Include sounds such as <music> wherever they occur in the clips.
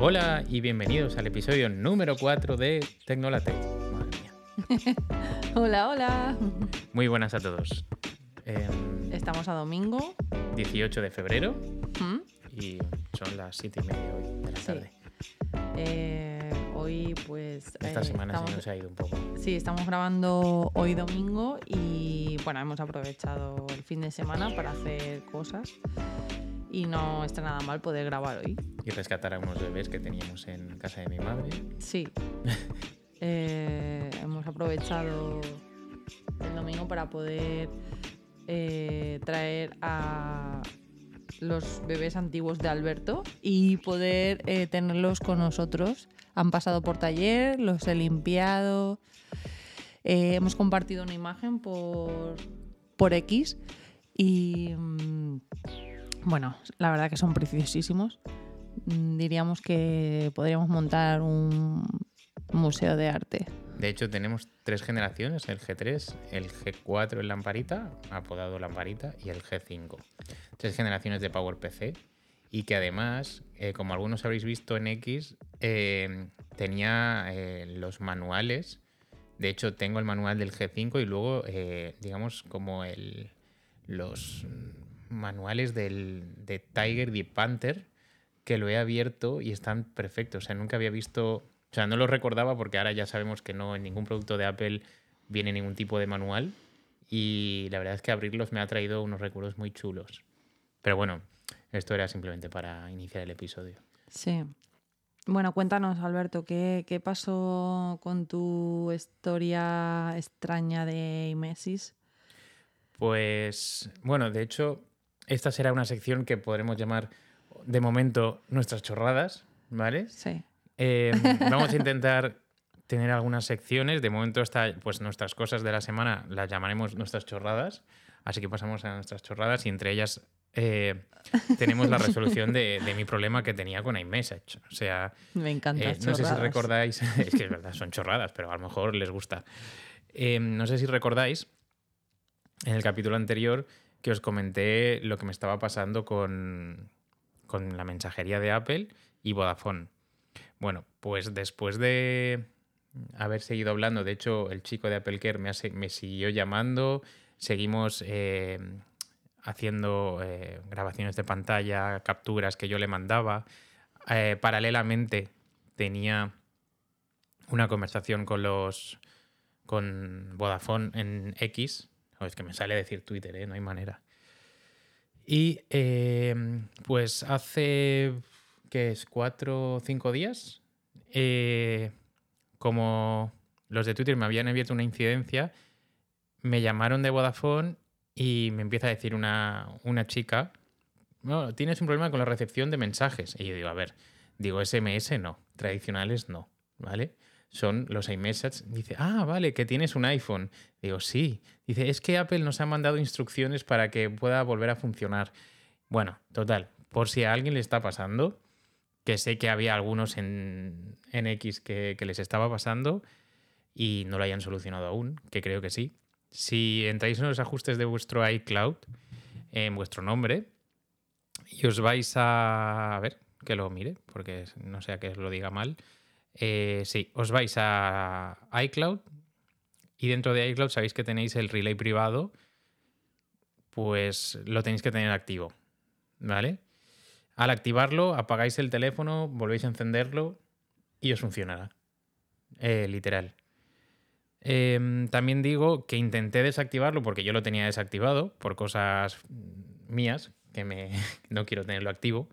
Hola y bienvenidos al episodio número 4 de Tecnolate. Madre mía. <laughs> Hola, hola. Muy buenas a todos. Em, Estamos a domingo. 18 de febrero ¿Mm? y son las 7 y media hoy de la Sí. tarde. Eh, hoy, pues. Esta eh, semana sí estamos- nos ha ido un poco. Sí, estamos grabando hoy domingo y bueno, hemos aprovechado el fin de semana para hacer cosas y no está nada mal poder grabar hoy. Y rescatar a unos bebés que teníamos en casa de mi madre. Sí. <laughs> Eh, hemos aprovechado el domingo para poder eh, traer a los bebés antiguos de Alberto y poder eh, tenerlos con nosotros. Han pasado por taller, los he limpiado. eh, hemos compartido una imagen por, por X y mm, bueno, la verdad que son preciosísimos. Mm, Diríamos que podríamos montar un museo de arte. De hecho, tenemos tres generaciones: el G3, el G4 en Lamparita, apodado Lamparita, y el G5. Tres generaciones de PowerPC. Y que además, eh, como algunos habréis visto en X, eh, tenía eh, los manuales. De hecho, tengo el manual del G5 y luego, digamos, como el, los manuales del, de Tiger y Panther, que lo he abierto y están perfectos. O sea, nunca había visto. O sea, no los recordaba porque ahora ya sabemos que no en ningún producto de Apple viene ningún tipo de manual. Y la verdad es que abrirlos me ha traído unos recuerdos muy chulos. Pero bueno, esto era simplemente para iniciar el episodio. Sí. Bueno, cuéntanos, Alberto, ¿qué, qué pasó con tu historia extraña de Imesis? Pues bueno, de hecho, esta será una sección que podremos llamar de momento nuestras chorradas, ¿vale? Sí. Eh, <laughs> vamos a intentar tener algunas secciones. De momento, está, pues nuestras cosas de la semana las llamaremos nuestras chorradas. Así que pasamos a nuestras chorradas y entre ellas eh, tenemos la <laughs> resolución de, de mi problema que tenía con iMessage. O sea, Me encanta. eh, no sé si recordáis, <laughs> es que es verdad, son chorradas, pero a lo mejor les gusta. Eh, no sé si recordáis en el capítulo anterior que os comenté lo que me estaba pasando con, con la mensajería de Apple y Vodafone. Bueno, pues después de haber seguido hablando, de hecho el chico de Apple Care me, me siguió llamando, seguimos eh, haciendo eh, grabaciones de pantalla, capturas que yo le mandaba. Eh, paralelamente tenía una conversación con los con Vodafone en X. Es que me sale decir Twitter, ¿eh? no hay manera. Y eh, pues hace que es cuatro o cinco días, eh, como los de Twitter me habían abierto una incidencia, me llamaron de Vodafone y me empieza a decir una, una chica, no, tienes un problema con la recepción de mensajes. Y yo digo, a ver, digo SMS no, tradicionales no, ¿vale? Son los iMessage. Dice, ah, vale, que tienes un iPhone. Digo, sí. Dice, es que Apple nos ha mandado instrucciones para que pueda volver a funcionar. Bueno, total, por si a alguien le está pasando, que sé que había algunos en, en X que, que les estaba pasando y no lo hayan solucionado aún, que creo que sí. Si entráis en los ajustes de vuestro iCloud, en vuestro nombre, y os vais a... A ver, que lo mire, porque no sea que lo diga mal. Eh, sí, os vais a iCloud y dentro de iCloud sabéis que tenéis el relay privado, pues lo tenéis que tener activo, ¿vale? Al activarlo, apagáis el teléfono, volvéis a encenderlo y os funcionará. Eh, literal. Em, también digo que intenté desactivarlo porque yo lo tenía desactivado por cosas mías, que me, <laughs> no quiero tenerlo activo.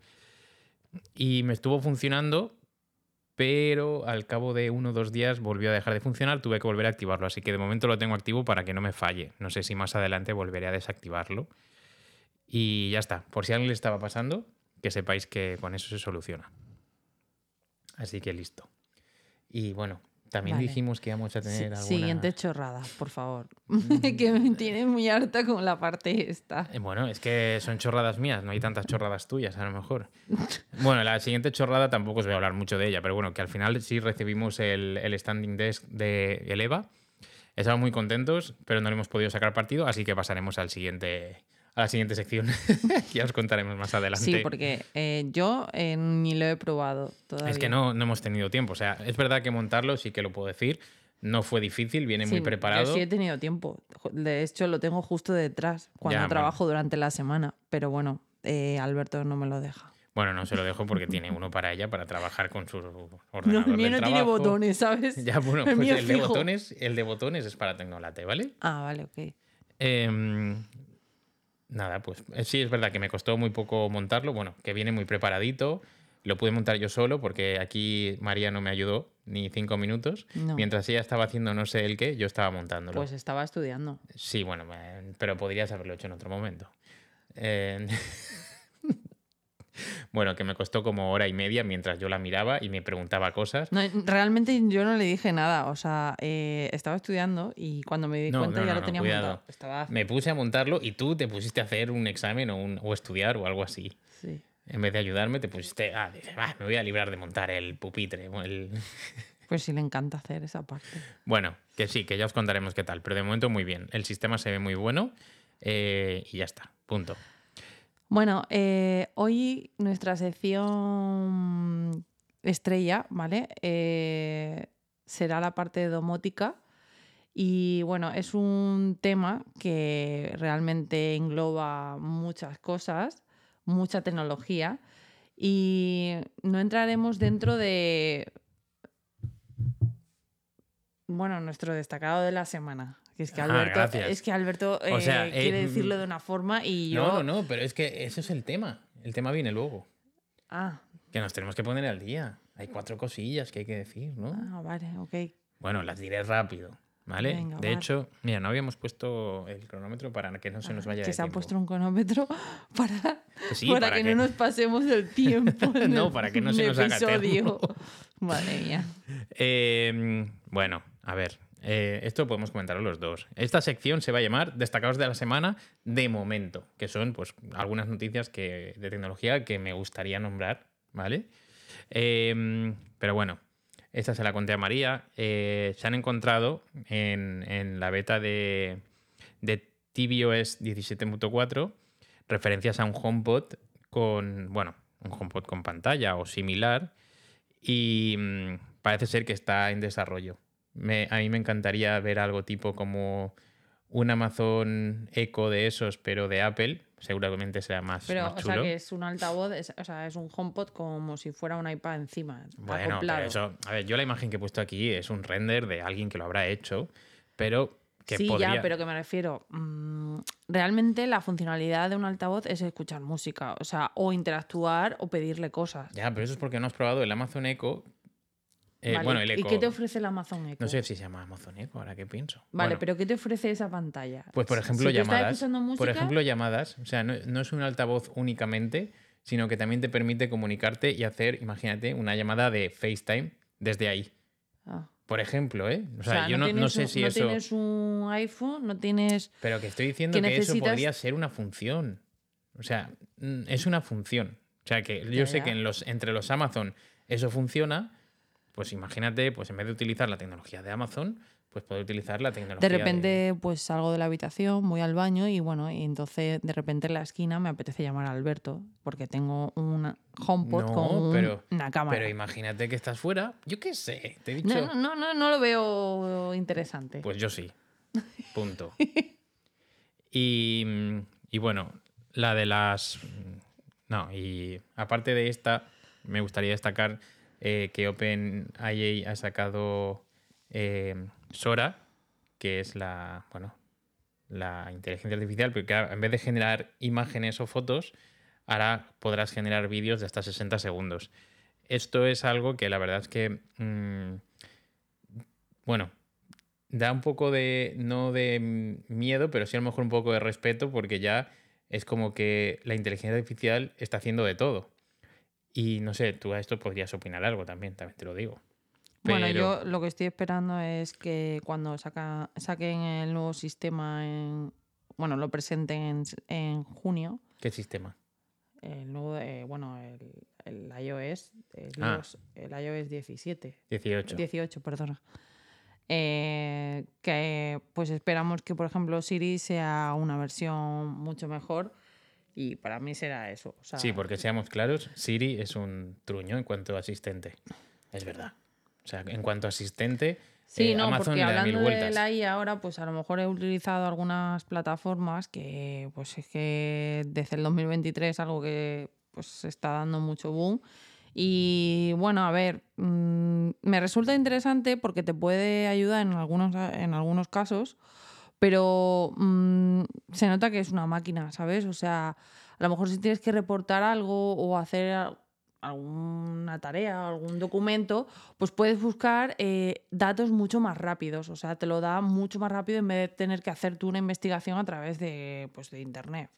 Y me estuvo funcionando, pero al cabo de uno o dos días volvió a dejar de funcionar, tuve que volver a activarlo. Así que de momento lo tengo activo para que no me falle. No sé si más adelante volveré a desactivarlo. Y ya está. Por si a alguien le estaba pasando, que sepáis que con eso se soluciona. Así que listo. Y bueno, también Vale. dijimos que íbamos a tener alguna... Siguiente chorrada, por favor. <laughs> que me tiene muy harta con la parte esta. Eh, Bueno, es que son chorradas mías, no hay tantas chorradas tuyas a lo mejor. Bueno, la siguiente chorrada tampoco os voy a hablar mucho de ella, pero bueno, que al final sí recibimos el, el standing desk de Eleva. Estamos muy contentos, pero no le hemos podido sacar partido, así que pasaremos al siguiente, a la siguiente sección. <laughs> ya os contaremos más adelante. Sí, porque eh, yo eh, ni lo he probado todavía. Es que no, no hemos tenido tiempo. O sea, es verdad que montarlo sí que lo puedo decir. No fue difícil, viene muy preparado. Yo sí he tenido tiempo. De hecho, lo tengo justo detrás cuando Ya, bueno. trabajo durante la semana. Pero bueno, eh, Alberto no me lo deja. Bueno, no se lo dejo porque tiene uno para ella para trabajar con su No, ordenador el mío no tiene botones, ¿sabes? <laughs> Ya, bueno, <laughs> El pues el, de botones, el de botones es para Tecnolate, ¿vale? Ah, vale, ok. Em, nada, pues eh, sí, es verdad que me costó muy poco montarlo. Bueno, que viene muy preparadito. Lo pude montar yo solo porque aquí María no me ayudó ni cinco minutos. No. Mientras ella estaba haciendo no sé el qué, yo estaba montándolo. Pues estaba estudiando. Sí, bueno, eh, pero podrías haberlo hecho en otro momento. Eh, <laughs> bueno, que me costó como hora y media mientras yo la miraba y me preguntaba cosas. No, realmente yo no le dije nada. O sea, eh, estaba estudiando y cuando me di No, cuenta no, ya lo tenía montado. Estaba... Me puse a montarlo y tú te pusiste a hacer un examen o, un- o estudiar o algo así. Sí. En vez de ayudarme, te pusiste. Ah, dices, "Ah, me voy a librar de montar el pupitre. o el-". <laughs> Pues sí le encanta hacer esa parte. Bueno, que sí, que ya os contaremos qué tal. Pero de momento, muy bien. El sistema se ve muy bueno eh, y ya está. Punto. Bueno, eh, hoy nuestra sección estrella, ¿vale? Eh, será la parte de domótica. Y bueno, es un tema que realmente engloba muchas cosas, mucha tecnología. Y no entraremos dentro de, bueno, nuestro destacado de la semana. Que es que Ah, Alberto, es que Alberto O sea, quiere eh, decirlo de una forma y yo... No, no, no, pero es que eso es el tema. El tema viene luego. Ah, Que nos tenemos que poner al día. Hay cuatro cosillas que hay que decir, ¿no? ah, vale, ok. Bueno, las diré rápido, ¿vale? Venga, de vale. hecho, mira, no habíamos puesto el cronómetro para que no se nos vaya que de se ha tiempo. puesto un cronómetro <laughs> para, sí, para, para que, que- no nos pasemos del <laughs> tiempo. No, el- para que no se el nos haga episodio. <laughs> Madre mía. Eh, bueno, a ver, eh, esto podemos comentarlo los dos. Esta sección se va a llamar Destacados de la Semana de momento, que son pues algunas noticias que, de tecnología que me gustaría nombrar, ¿vale? Eh, pero bueno, esta se la conté a María. Eh, se han encontrado en, la beta de, de tvOS 17.4 referencias a un HomePod con, bueno, un HomePod con pantalla o similar y mm, parece ser que está en desarrollo. Me- a mí me encantaría ver algo tipo como un Amazon Echo de esos, pero de Apple. Seguramente será más, Pero, más o sea, chulo. que es un altavoz, es- o sea, es un HomePod como si fuera un iPad encima. Bueno, pero eso, a ver, yo la imagen que he puesto aquí es un render de alguien que lo habrá hecho, pero que sí, podría... ya, pero que me refiero. mm, realmente la funcionalidad de un altavoz es escuchar música, o sea, o interactuar o pedirle cosas. Ya, pero eso es porque no has probado el Amazon Echo. Eh, Vale, Bueno, el ¿Y qué te ofrece el Amazon Echo? No sé si se llama Amazon Echo, ahora que pienso. Vale, Bueno, pero ¿qué te ofrece esa pantalla? Pues por ejemplo, si llamadas. música, Por ejemplo, llamadas. O sea, no, no es un altavoz únicamente, sino que también te permite comunicarte y hacer, imagínate, una llamada de FaceTime desde ahí. Ah. Por ejemplo, ¿eh? O O sea, yo no, no sé un- si no eso. tienes un iPhone, no tienes... Pero que estoy diciendo que que, eso podría ser una función. O sea, mm, es una función. O sea, que yo Ya, sé ya. que en los, entre los Amazon eso funciona. Pues imagínate, pues en vez de utilizar la tecnología de Amazon, pues poder utilizar la tecnología. De repente, pues salgo de la habitación, voy al baño y bueno, y entonces de repente en la esquina me apetece llamar a Alberto porque tengo un HomePod No, con pero- una cámara. Pero imagínate que estás fuera. Yo qué sé, te he dicho. no, no, no, no, no lo veo interesante. Pues yo sí. <laughs> Punto. Y, y bueno, la de las. No, y aparte de esta, me gustaría destacar eh, que OpenIA ha sacado eh, Sora, que es la. Bueno, la inteligencia artificial, pero que en vez de generar imágenes o fotos, ahora podrás generar vídeos de hasta 60 segundos. Esto es algo que la verdad es que. mm, bueno, da un poco de, no de miedo, pero sí a lo mejor un poco de respeto, porque ya es como que la inteligencia artificial está haciendo de todo. Y no sé, tú a esto podrías opinar algo también, también te lo digo. Bueno, yo lo que estoy esperando es que cuando saca, saquen el nuevo sistema, en, bueno, lo presenten en, en junio, ¿Qué sistema? el nuevo, eh, bueno, el, el iOS, el, Ah. iOS, el iOS 17. 18. 18, perdona. eh, que pues esperamos que, por ejemplo, Siri sea una versión mucho mejor. Y para mí será eso. o sea, Sí, porque seamos claros, Siri es un truño en cuanto a asistente. Es verdad. O sea, en cuanto a asistente, Sí, eh, no, Amazon porque le da mil hablando de la IA ahora, pues a lo mejor he utilizado algunas plataformas que, pues es que desde el 2023 algo que pues se está dando mucho boom. Y bueno, a ver, mm, me resulta interesante porque te puede ayudar en algunos, en algunos casos, pero mm, se nota que es una máquina, ¿sabes? O sea, a lo mejor si tienes que reportar algo o hacer al- alguna tarea, algún documento, pues puedes buscar eh, datos mucho más rápidos. O sea, te lo da mucho más rápido en vez de tener que hacer tú una investigación a través de, pues, de internet.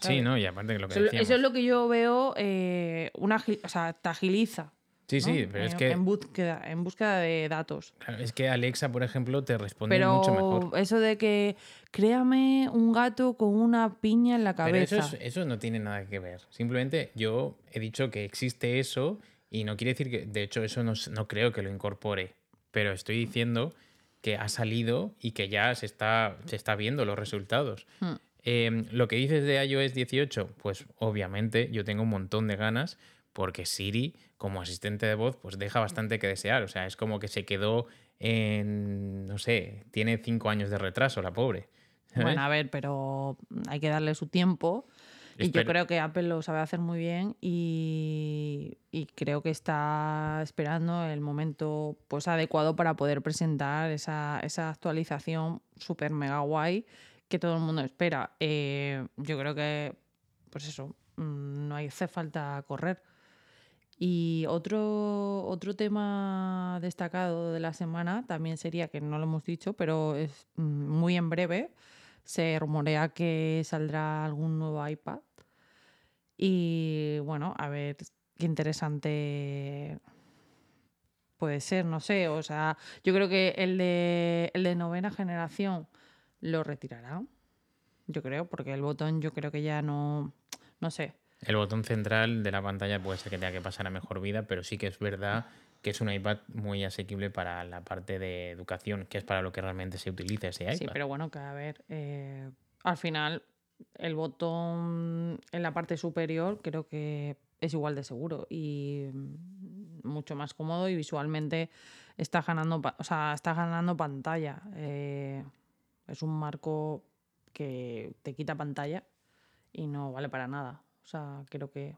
Sí. ¿no? Y aparte de lo que Eso, eso es lo que yo veo, eh, una, o sea, te agiliza. Sí, ¿no? sí, pero es En- que, En búsqueda, en búsqueda de datos. claro, es que Alexa, por ejemplo, te responde Pero mucho mejor. eso de que créame un gato con una piña en la Pero cabeza. eso, es- eso no tiene nada que ver. Simplemente yo he dicho que existe eso y no quiere decir que, de hecho, eso no, no creo que lo incorpore. Pero estoy diciendo que ha salido y que ya se está, se está viendo los resultados. Hmm. Eh, lo que dices de iOS 18, pues obviamente yo tengo un montón de ganas porque Siri, como asistente de voz, pues deja bastante que desear. O sea, es como que se quedó en, no sé, tiene cinco años de retraso la pobre. ¿sabes? Bueno, a ver, pero hay que darle su tiempo. Y yo creo que Apple lo sabe hacer muy bien y, y creo que está esperando el momento pues, adecuado para poder presentar esa, esa actualización súper mega guay que todo el mundo espera. Eh, yo creo que, pues eso, mm, no hace falta correr. Y otro, otro tema destacado de la semana también sería, que no lo hemos dicho, pero es mm, muy en breve, se rumorea que saldrá algún nuevo iPad. Y bueno, a ver qué interesante puede ser, no sé. O sea, yo creo que el de, el de novena generación lo retirará. Yo creo, porque el botón yo creo que ya no, no sé. El botón central de la pantalla puede ser que tenga que pasar a mejor vida, pero sí que es verdad que es un iPad muy asequible para la parte de educación, que es para lo que realmente se utiliza ese iPad. Sí, pero bueno, que a ver, eh, al final el botón en la parte superior creo que es igual de seguro y mm, mucho más cómodo y visualmente está ganando, o sea, está ganando pantalla. Eh, es un marco que te quita pantalla y no vale para nada. O sea, creo que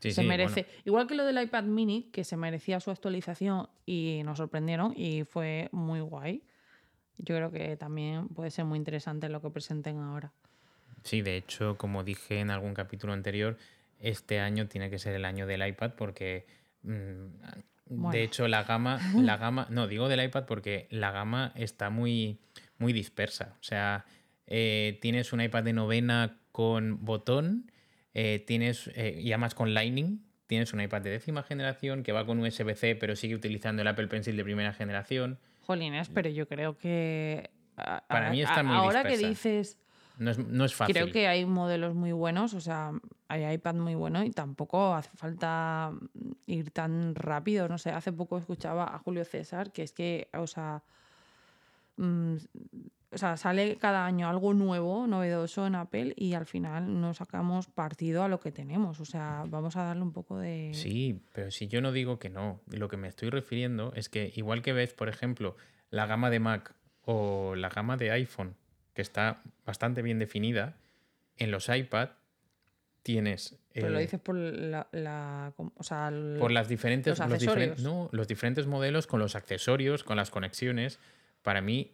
Sí, se sí, merece. bueno, Igual que lo del iPad mini, que se merecía su actualización y nos sorprendieron y fue muy guay. Yo creo que también puede ser muy interesante lo que presenten ahora. sí, de hecho, como dije en algún capítulo anterior, este año tiene que ser el año del iPad porque, mm, Bueno. de hecho, la gama, <laughs> la gama, no, digo del iPad porque la gama está muy, muy dispersa. O sea, eh, tienes un iPad de novena con botón, eh, tienes, eh, y además con Lightning, tienes un iPad de décima generación que va con USB-C pero sigue utilizando el Apple Pencil de primera generación. Jolines, pero yo creo que. a- Para a- mí está muy Ahora que dices. No es, no es fácil. Creo que hay modelos muy buenos, o sea, hay iPad muy buenos y tampoco hace falta ir tan rápido. No sé, hace poco escuchaba a Julio César que es que, o sea, mm, o sea, sale cada año algo nuevo, novedoso en Apple y al final no sacamos partido a lo que tenemos. O sea, vamos a darle un poco de... Sí, pero si yo no digo que no, lo que me estoy refiriendo es que igual que ves, por ejemplo, la gama de Mac o la gama de iPhone, que está bastante bien definida, en los iPad tienes... Pero lo dices por la... la- o sea, el- por las diferentes, los los diferen- accesorios. no, los diferentes modelos con los accesorios, con las conexiones. Para mí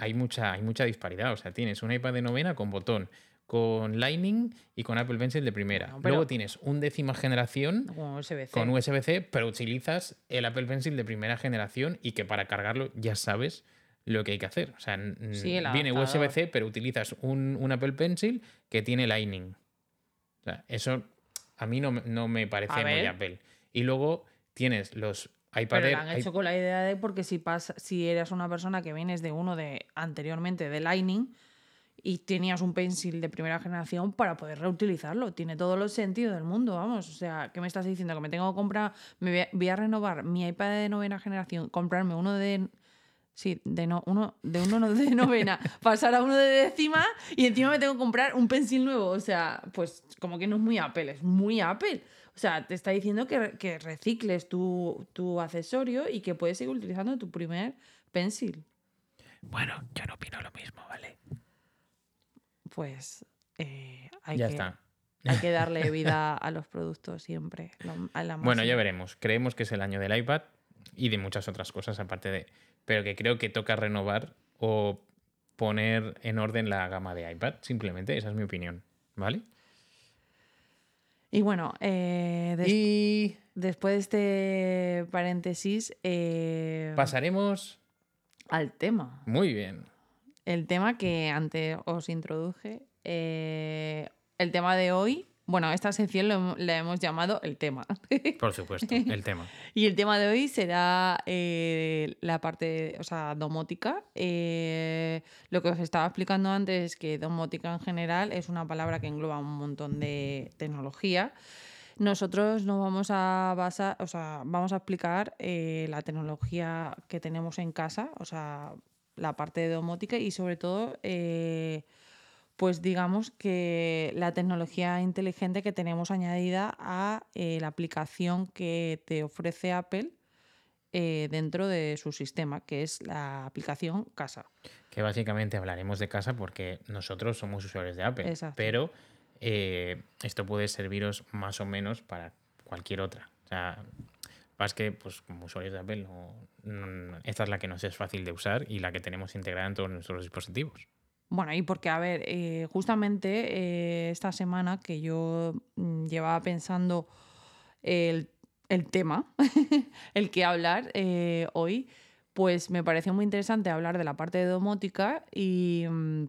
hay mucha, hay mucha disparidad. O sea, tienes un iPad de novena con botón, con Lightning y con Apple Pencil de primera. Luego tienes un décima generación con USB-C. con USB-C, pero utilizas el Apple Pencil de primera generación y que para cargarlo ya sabes lo que hay que hacer. O sea, Sí, viene. USB-C, pero utilizas un, un Apple Pencil que tiene Lightning. O sea, eso a mí no, me- no me parece muy. Apple. Y luego tienes los iPad Pero lo han hecho con la idea de porque si pasa, si eras una persona que vienes de uno de anteriormente de Lightning y tenías un pencil de primera generación para poder reutilizarlo. Tiene todos los sentidos del mundo, vamos. O sea, ¿qué me estás diciendo? Que me tengo que comprar, me voy a, voy a renovar mi iPad de novena generación, comprarme uno de Sí, de, no, uno, de uno de novena <laughs> pasar a uno de décima y encima me tengo que comprar un pensil nuevo. O sea, pues como que no es muy Apple, es muy Apple. O sea, te está diciendo que, que recicles tu, tu accesorio y que puedes seguir utilizando tu primer pensil. Bueno, yo no opino lo mismo, ¿vale? Pues eh, hay, Ya que, está. hay que <laughs> darle vida a los productos siempre. lo- a la Bueno, ya veremos. Creemos que es el año del iPad y de muchas otras cosas aparte de... Pero que creo que toca renovar o poner en orden la gama de iPad. Simplemente, esa es mi opinión. ¿Vale? Y bueno, eh, des- Y después de este paréntesis, eh, pasaremos... al tema. Muy bien. El tema que antes os introduje. eh, el tema de hoy. Bueno, esta sección lo la hemos llamado el tema. <laughs> Por supuesto, el tema. y el tema de hoy será eh, la parte, o sea, domótica. Eh, lo que os estaba explicando antes es que domótica en general es una palabra que engloba un montón de tecnología. Nosotros nos vamos a basar, o sea, vamos a explicar eh, la tecnología que tenemos en casa, o sea, la parte de domótica y sobre todo, eh, pues digamos que la tecnología inteligente que tenemos añadida a eh, la aplicación que te ofrece Apple eh, dentro de su sistema, que es la aplicación Casa. Que básicamente hablaremos de casa porque nosotros somos usuarios de Apple. Exacto. Pero eh, esto puede serviros más o menos para cualquier otra. O sea, más que pues, como usuarios de Apple, no- no- esta es la que nos es fácil de usar y la que tenemos integrada en todos nuestros dispositivos. Bueno, y porque, a ver, eh, justamente eh, esta semana que yo mm, llevaba pensando el, el tema, <laughs> el que hablar eh, hoy, pues me pareció muy interesante hablar de la parte de domótica y, mm,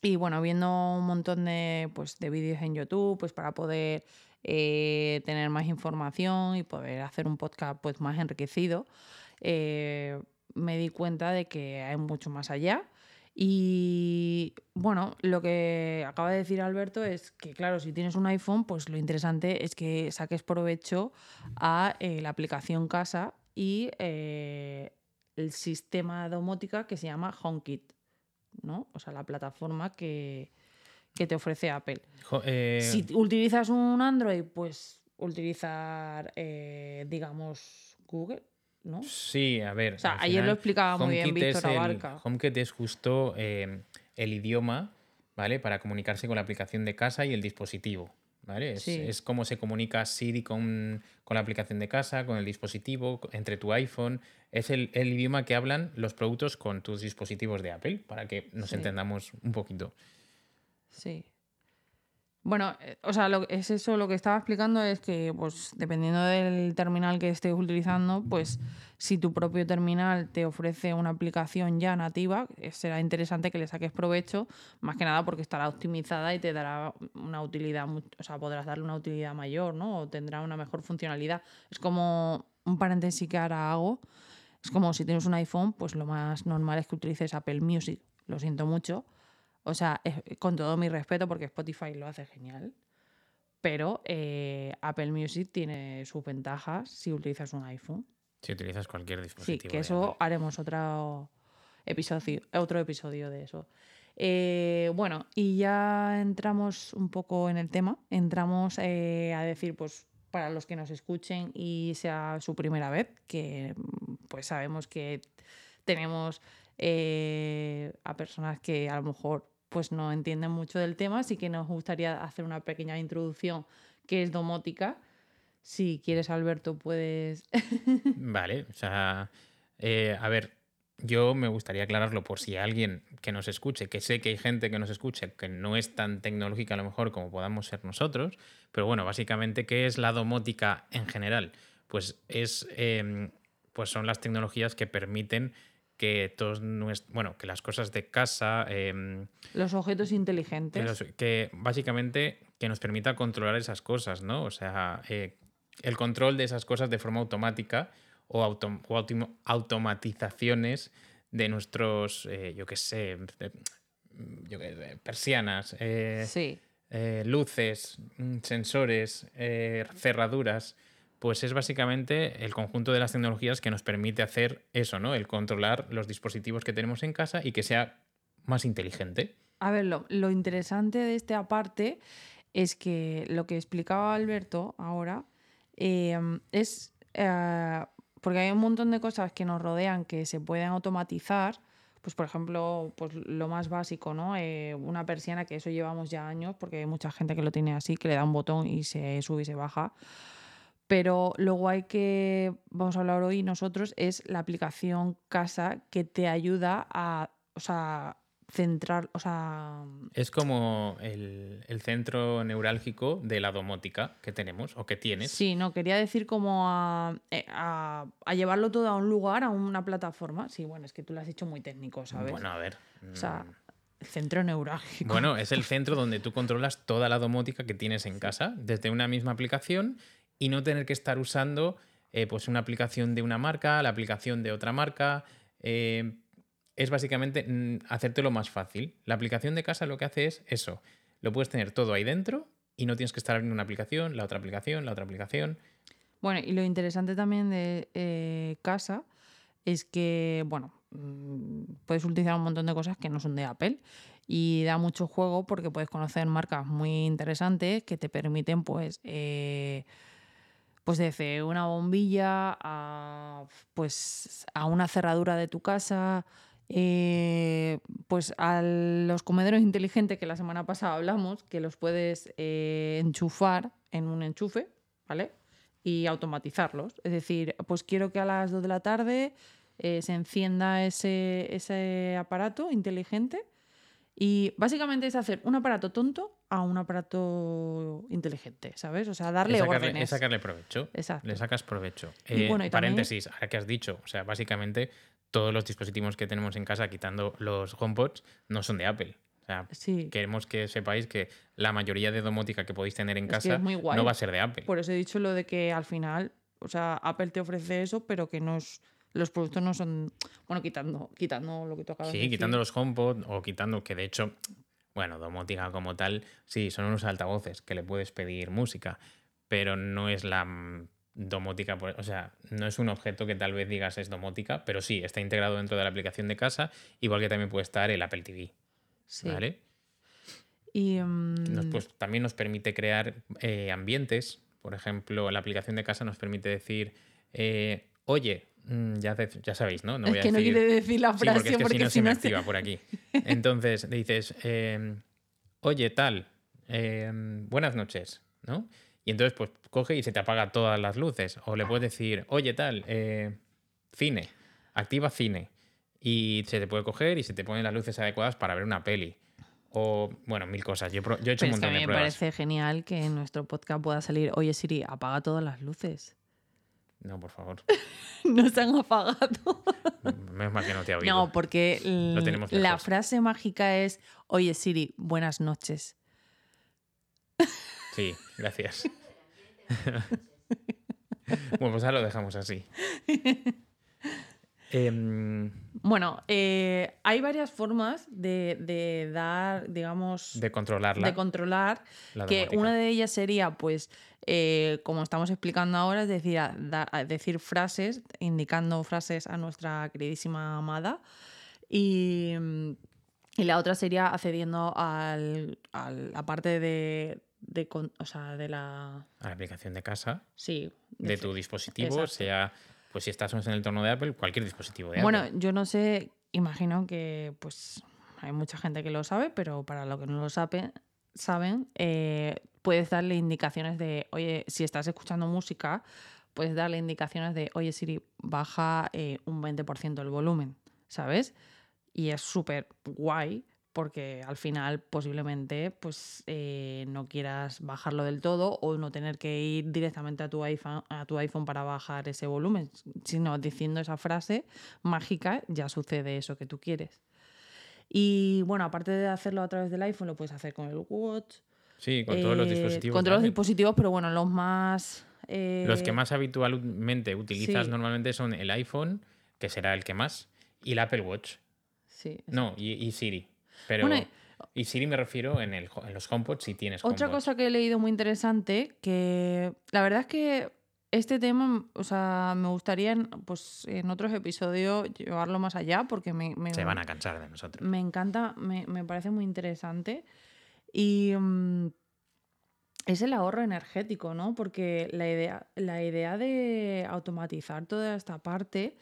y bueno, viendo un montón de, pues, de vídeos en YouTube, pues para poder tener más información y poder hacer un podcast pues, más enriquecido, me di cuenta de que hay mucho más allá. Y bueno, lo que acaba de decir Alberto es que, claro, si tienes un iPhone, pues lo interesante es que saques provecho a eh, la aplicación casa y eh, el sistema domótica que se llama HomeKit, ¿no? O sea, la plataforma que, que te ofrece Apple. Jo- eh, Si utilizas un Android, pues utilizar, digamos, Google, ¿no? Sí, a ver. O sea, ayer lo explicaba muy bien Víctor Abarca. HomeKit es justo eh, el idioma, ¿vale? Para comunicarse con la aplicación de casa y el dispositivo, ¿vale? Es, Sí. es como se comunica Siri con, con la aplicación de casa, con el dispositivo, entre tu iPhone. Es el, el idioma que hablan los productos con tus dispositivos de Apple, para que nos Sí. entendamos un poquito. Sí. Bueno, eh, o sea, lo, es eso lo que estaba explicando es que, pues, dependiendo del terminal que estés utilizando, pues, si tu propio terminal te ofrece una aplicación ya nativa, eh, será interesante que le saques provecho, más que nada porque estará optimizada y te dará una utilidad, o sea, podrás darle una utilidad mayor, ¿no? O tendrá una mejor funcionalidad. Es como un paréntesis que ahora hago. Es como si tienes un iPhone, pues lo más normal es que utilices Apple Music. Lo siento mucho. O sea, es- con todo mi respeto, porque Spotify lo hace genial. Pero eh, Apple Music tiene sus ventajas si utilizas un iPhone. Si utilizas cualquier Sí, dispositivo. que de eso Apple. haremos otro episodio, otro episodio de eso. Eh, bueno, y ya entramos un poco en el tema. Entramos eh, a decir, pues, para los que nos escuchen y sea su primera vez, que mm, pues sabemos que tenemos eh, a personas que a lo mejor pues no entienden mucho del tema, así que nos gustaría hacer una pequeña introducción que es domótica. Si quieres, Alberto, puedes <laughs> Vale, o sea, eh, a ver, yo me gustaría aclararlo por si alguien que nos escuche, que sé que hay gente que nos escuche que no es tan tecnológica a lo mejor como podamos ser nosotros, pero bueno, básicamente, ¿qué es la domótica en general? Pues es, em, pues son las tecnologías que permiten que todos bueno, que las cosas de casa, em, Los objetos que, inteligentes. los- que básicamente que nos permita controlar esas cosas, ¿no? O sea, eh, el control de esas cosas de forma automática o, autom- o autom- automatizaciones de nuestros, eh, yo qué sé, yo qué sé, persianas, eh, Sí, luces, sensores, cerraduras, pues es básicamente el conjunto de las tecnologías que nos permite hacer eso, ¿no? El controlar los dispositivos que tenemos en casa y que sea más inteligente. A ver, lo, interesante de este aparte es que lo que explicaba Alberto ahora eh, es eh, porque hay un montón de cosas que nos rodean que se pueden automatizar. Pues, por ejemplo, pues lo más básico, ¿no? Eh, una persiana, que eso llevamos ya años, porque hay mucha gente que lo tiene así, que le da un botón y se sube y se baja. Pero lo guay que vamos a hablar hoy nosotros es la aplicación Casa que te ayuda a, o sea, centrar, o sea... Es como el, el centro neurálgico de la domótica que tenemos o que tienes. Sí, no, quería decir como a, eh, a, a llevarlo todo a un lugar, a una plataforma. Sí, bueno, es que tú lo has hecho muy técnico, ¿sabes? Bueno, a ver. o sea, mm, el centro neurálgico. Bueno, es el <laughs> centro donde tú controlas toda la domótica que tienes en casa desde una misma aplicación y no tener que estar usando eh, pues una aplicación de una marca, la aplicación de otra marca. eh, es básicamente mm, hacértelo más fácil. La aplicación de casa lo que hace es eso. Lo puedes tener todo ahí dentro y no tienes que estar abriendo una aplicación, la otra aplicación, la otra aplicación. Bueno, y lo interesante también de eh, casa es que, bueno, mm, puedes utilizar un montón de cosas que no son de Apple y da mucho juego porque puedes conocer marcas muy interesantes que te permiten, pues, pues desde una bombilla a, pues, a una cerradura de tu casa, eh, pues a los comederos inteligentes que la semana pasada hablamos, que los puedes eh, enchufar en un enchufe, ¿vale? Y automatizarlos. Es decir, pues quiero que a las 2 de la tarde eh, se encienda ese, ese aparato inteligente. Y básicamente es hacer un aparato tonto a un aparato inteligente, ¿sabes? O sea, darle es sacarle, órdenes. es sacarle provecho. Exacto. Le sacas provecho. Y Eh, bueno, y también- paréntesis, ahora que has dicho, o sea, básicamente todos los dispositivos que tenemos en casa, quitando los HomePods, no son de Apple. O sea, Sí. queremos que sepáis que la mayoría de domótica que podéis tener en Es casa no va a ser de Apple. Por eso he dicho lo de que al final, o sea, Apple te ofrece eso, pero que no es, los productos no son, bueno, quitando, quitando lo que tú acabas de Sí, decir. quitando los HomePod o quitando que de hecho, bueno, domótica como tal, sí, son unos altavoces que le puedes pedir música, pero no es la mm, domótica, por- o sea, no es un objeto que tal vez digas es domótica, pero sí, está integrado dentro de la aplicación de casa, igual que también puede estar el Apple TV, Sí. ¿vale? Y mm, Nos, pues, también nos permite crear eh, ambientes, por ejemplo, la aplicación de casa nos permite decir, eh, oye, ya, de- ya sabéis, ¿no? No es voy a que no decir- quiere decir la Sí, frase porque es que si no se me no activa por aquí. <laughs> Entonces dices, eh, oye, tal, eh, buenas noches, ¿no? Y entonces pues coge y se te apaga todas las luces. O le puedes decir, oye, tal, eh, cine, activa cine. Y se te puede coger y se te ponen las luces adecuadas para ver una peli. O, bueno, mil cosas. Yo, he pro- yo he hecho Pero un es que a montón mí de me parece genial que en nuestro podcast pueda salir, oye Siri, apaga todas las luces. No, por favor. <laughs> no se han apagado. Menos mal que no te ha oído. No, porque tenemos la frase mágica es, oye Siri, buenas noches. Sí, gracias. <laughs> bueno, pues ahora lo dejamos así. <laughs> Em, Bueno, eh, hay varias formas de, de dar, digamos, de controlarla. de controlar, la que una de ellas sería, pues, eh, como estamos explicando ahora, es decir, a- da- a decir frases, indicando frases a nuestra queridísima amada. Y, y la otra sería accediendo al, a la parte de, de, con- o sea, de la... a la aplicación de casa Sí. de tu dispositivo, exacto. sea, pues si estás en el entorno de Apple, cualquier dispositivo de Bueno, Apple. yo no sé, imagino que pues hay mucha gente que lo sabe, pero para los que no lo sabe, saben, eh, puedes darle indicaciones de, oye, si estás escuchando música, puedes darle indicaciones de, oye Siri, baja eh, un 20% el volumen, ¿sabes? Y es súper guay porque al final posiblemente pues eh, no quieras bajarlo del todo o no tener que ir directamente a tu iPhone, a tu iPhone para bajar ese volumen, sino diciendo esa frase mágica ya sucede eso que tú quieres. Y bueno, aparte de hacerlo a través del iPhone, lo puedes hacer con el Watch. Sí, con todos los eh, dispositivos. Con todos los dispositivos, pero bueno, los más... eh, Los que más habitualmente utilizas sí. normalmente son el iPhone, que será el que más, y el Apple Watch. Sí, No, y, y Siri. Pero, Bueno, y Siri me refiero en, el, en los HomePods si tienes Otra HomePods. cosa que he leído muy interesante, que la verdad es que este tema, o sea, me gustaría en, pues, en otros episodios llevarlo más allá porque me, me- Se van a cansar de nosotros. me encanta, me, me parece muy interesante. Y mm, es el ahorro energético, ¿no? Porque la idea, la idea de automatizar toda esta parte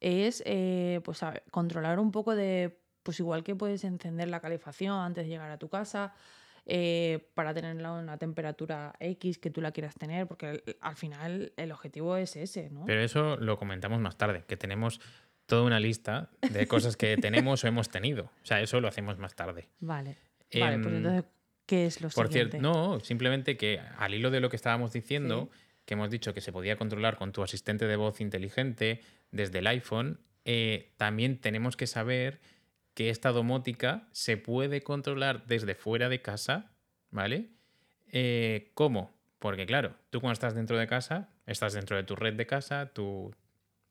es eh, pues, a- controlar un poco de, pues igual que puedes encender la calefacción antes de llegar a tu casa, eh, para tenerla a una temperatura X que tú la quieras tener, porque al, al final el objetivo es ese, ¿no? Pero eso lo comentamos más tarde, que tenemos toda una lista de cosas que <laughs> tenemos o hemos tenido. O sea, eso lo hacemos más tarde. Vale. Vale, pues Em, entonces, ¿qué es lo Por siguiente? cierto, no, simplemente que al hilo de lo que estábamos diciendo, que hemos dicho que se podía controlar con tu asistente de voz inteligente desde el iPhone, eh, también tenemos que saber que esta domótica se puede controlar desde fuera de casa, ¿vale? Eh, ¿Cómo? Porque claro, tú cuando estás dentro de casa, estás dentro de tu red de casa, tu,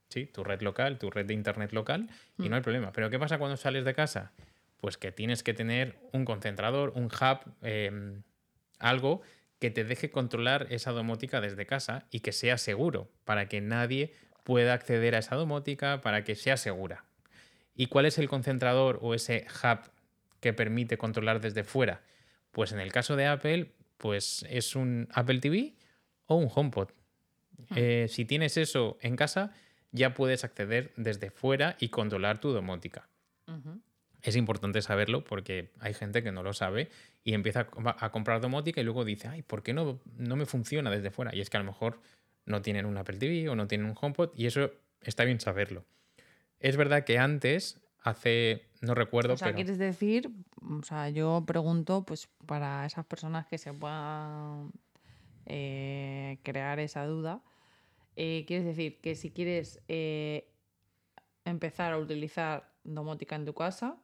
sí, tu red local, tu red de internet local, y Mm. no hay problema. Pero ¿qué pasa cuando sales de casa? Pues que tienes que tener un concentrador, un hub, eh, algo que te deje controlar esa domótica desde casa y que sea seguro, para que nadie pueda acceder a esa domótica, para que sea segura. ¿Y cuál es el concentrador o ese hub que permite controlar desde fuera? Pues en el caso de Apple, pues es un Apple TV o un HomePod. Eh, si tienes eso en casa, ya puedes acceder desde fuera y controlar tu domótica. Es importante saberlo porque hay gente que no lo sabe y empieza a com- a comprar domótica y luego dice, ay, ¿por qué no, no me funciona desde fuera? Y es que a lo mejor no tienen un Apple TV o no tienen un HomePod y eso está bien saberlo. Es verdad que antes, hace, no recuerdo, O sea, pero... quieres decir, o sea, yo pregunto, pues para esas personas que se puedan eh, crear esa duda, eh, quieres decir que si quieres eh, empezar a utilizar domótica en tu casa,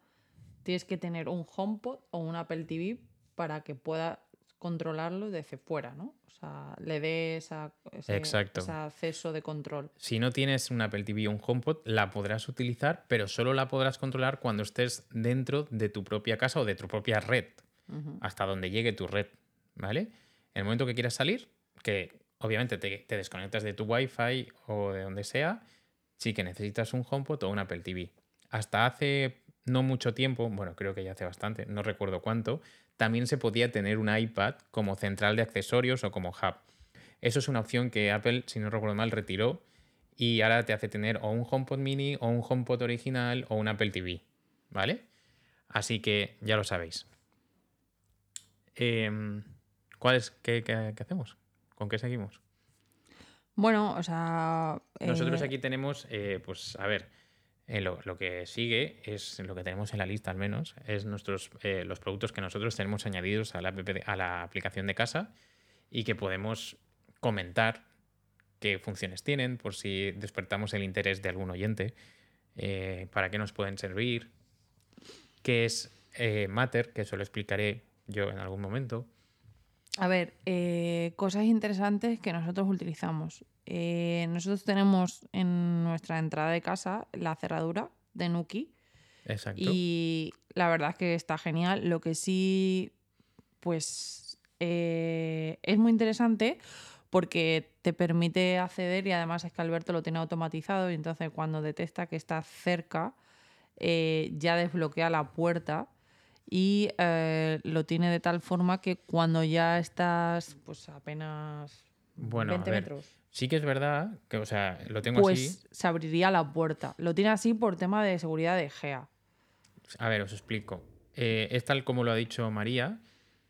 tienes que tener un HomePod o un Apple TV para que puedas controlarlo desde fuera, ¿no? O sea, le dé esa, ese, acceso de control. Si no tienes un Apple TV o un HomePod, la podrás utilizar, pero solo la podrás controlar cuando estés dentro de tu propia casa o de tu propia red, hasta donde llegue tu red, ¿vale? En el momento que quieras salir, que obviamente te, te desconectas de tu Wi-Fi o de donde sea, sí que necesitas un HomePod o un Apple TV. Hasta hace no mucho tiempo, bueno, creo que ya hace bastante, no recuerdo cuánto, también se podía tener un iPad como central de accesorios o como hub. Eso es una opción que Apple, si no recuerdo mal, retiró y ahora te hace tener o un HomePod mini o un HomePod original o un Apple TV, ¿vale? Así que ya lo sabéis. Em, ¿Cuál es? ¿Qué, qué- qué hacemos? ¿Con qué seguimos? Bueno, o sea... Nosotros eh, aquí tenemos, eh, pues a ver, eh, lo, que sigue es lo que tenemos en la lista al menos, es nuestros, eh, los productos que nosotros tenemos añadidos a la, aplicación de casa y que podemos comentar qué funciones tienen por si despertamos el interés de algún oyente, eh, para qué nos pueden servir, qué es Matter, que eso lo explicaré yo en algún momento. A ver, eh, cosas interesantes que nosotros utilizamos. Eh, nosotros tenemos en nuestra entrada de casa la cerradura de Nuki Exacto. y la verdad es que está genial. Lo que sí, pues eh, es muy interesante porque te permite acceder y además es que Alberto lo tiene automatizado y entonces cuando detecta que está cerca eh, ya desbloquea la puerta y eh, lo tiene de tal forma que cuando ya estás pues apenas Bueno, a 20 ver, metros Sí que es verdad que, o sea, lo tengo pues así. se abriría la puerta. Lo tiene así por tema de seguridad de GEA. A ver, os explico. Eh, es tal como lo ha dicho María,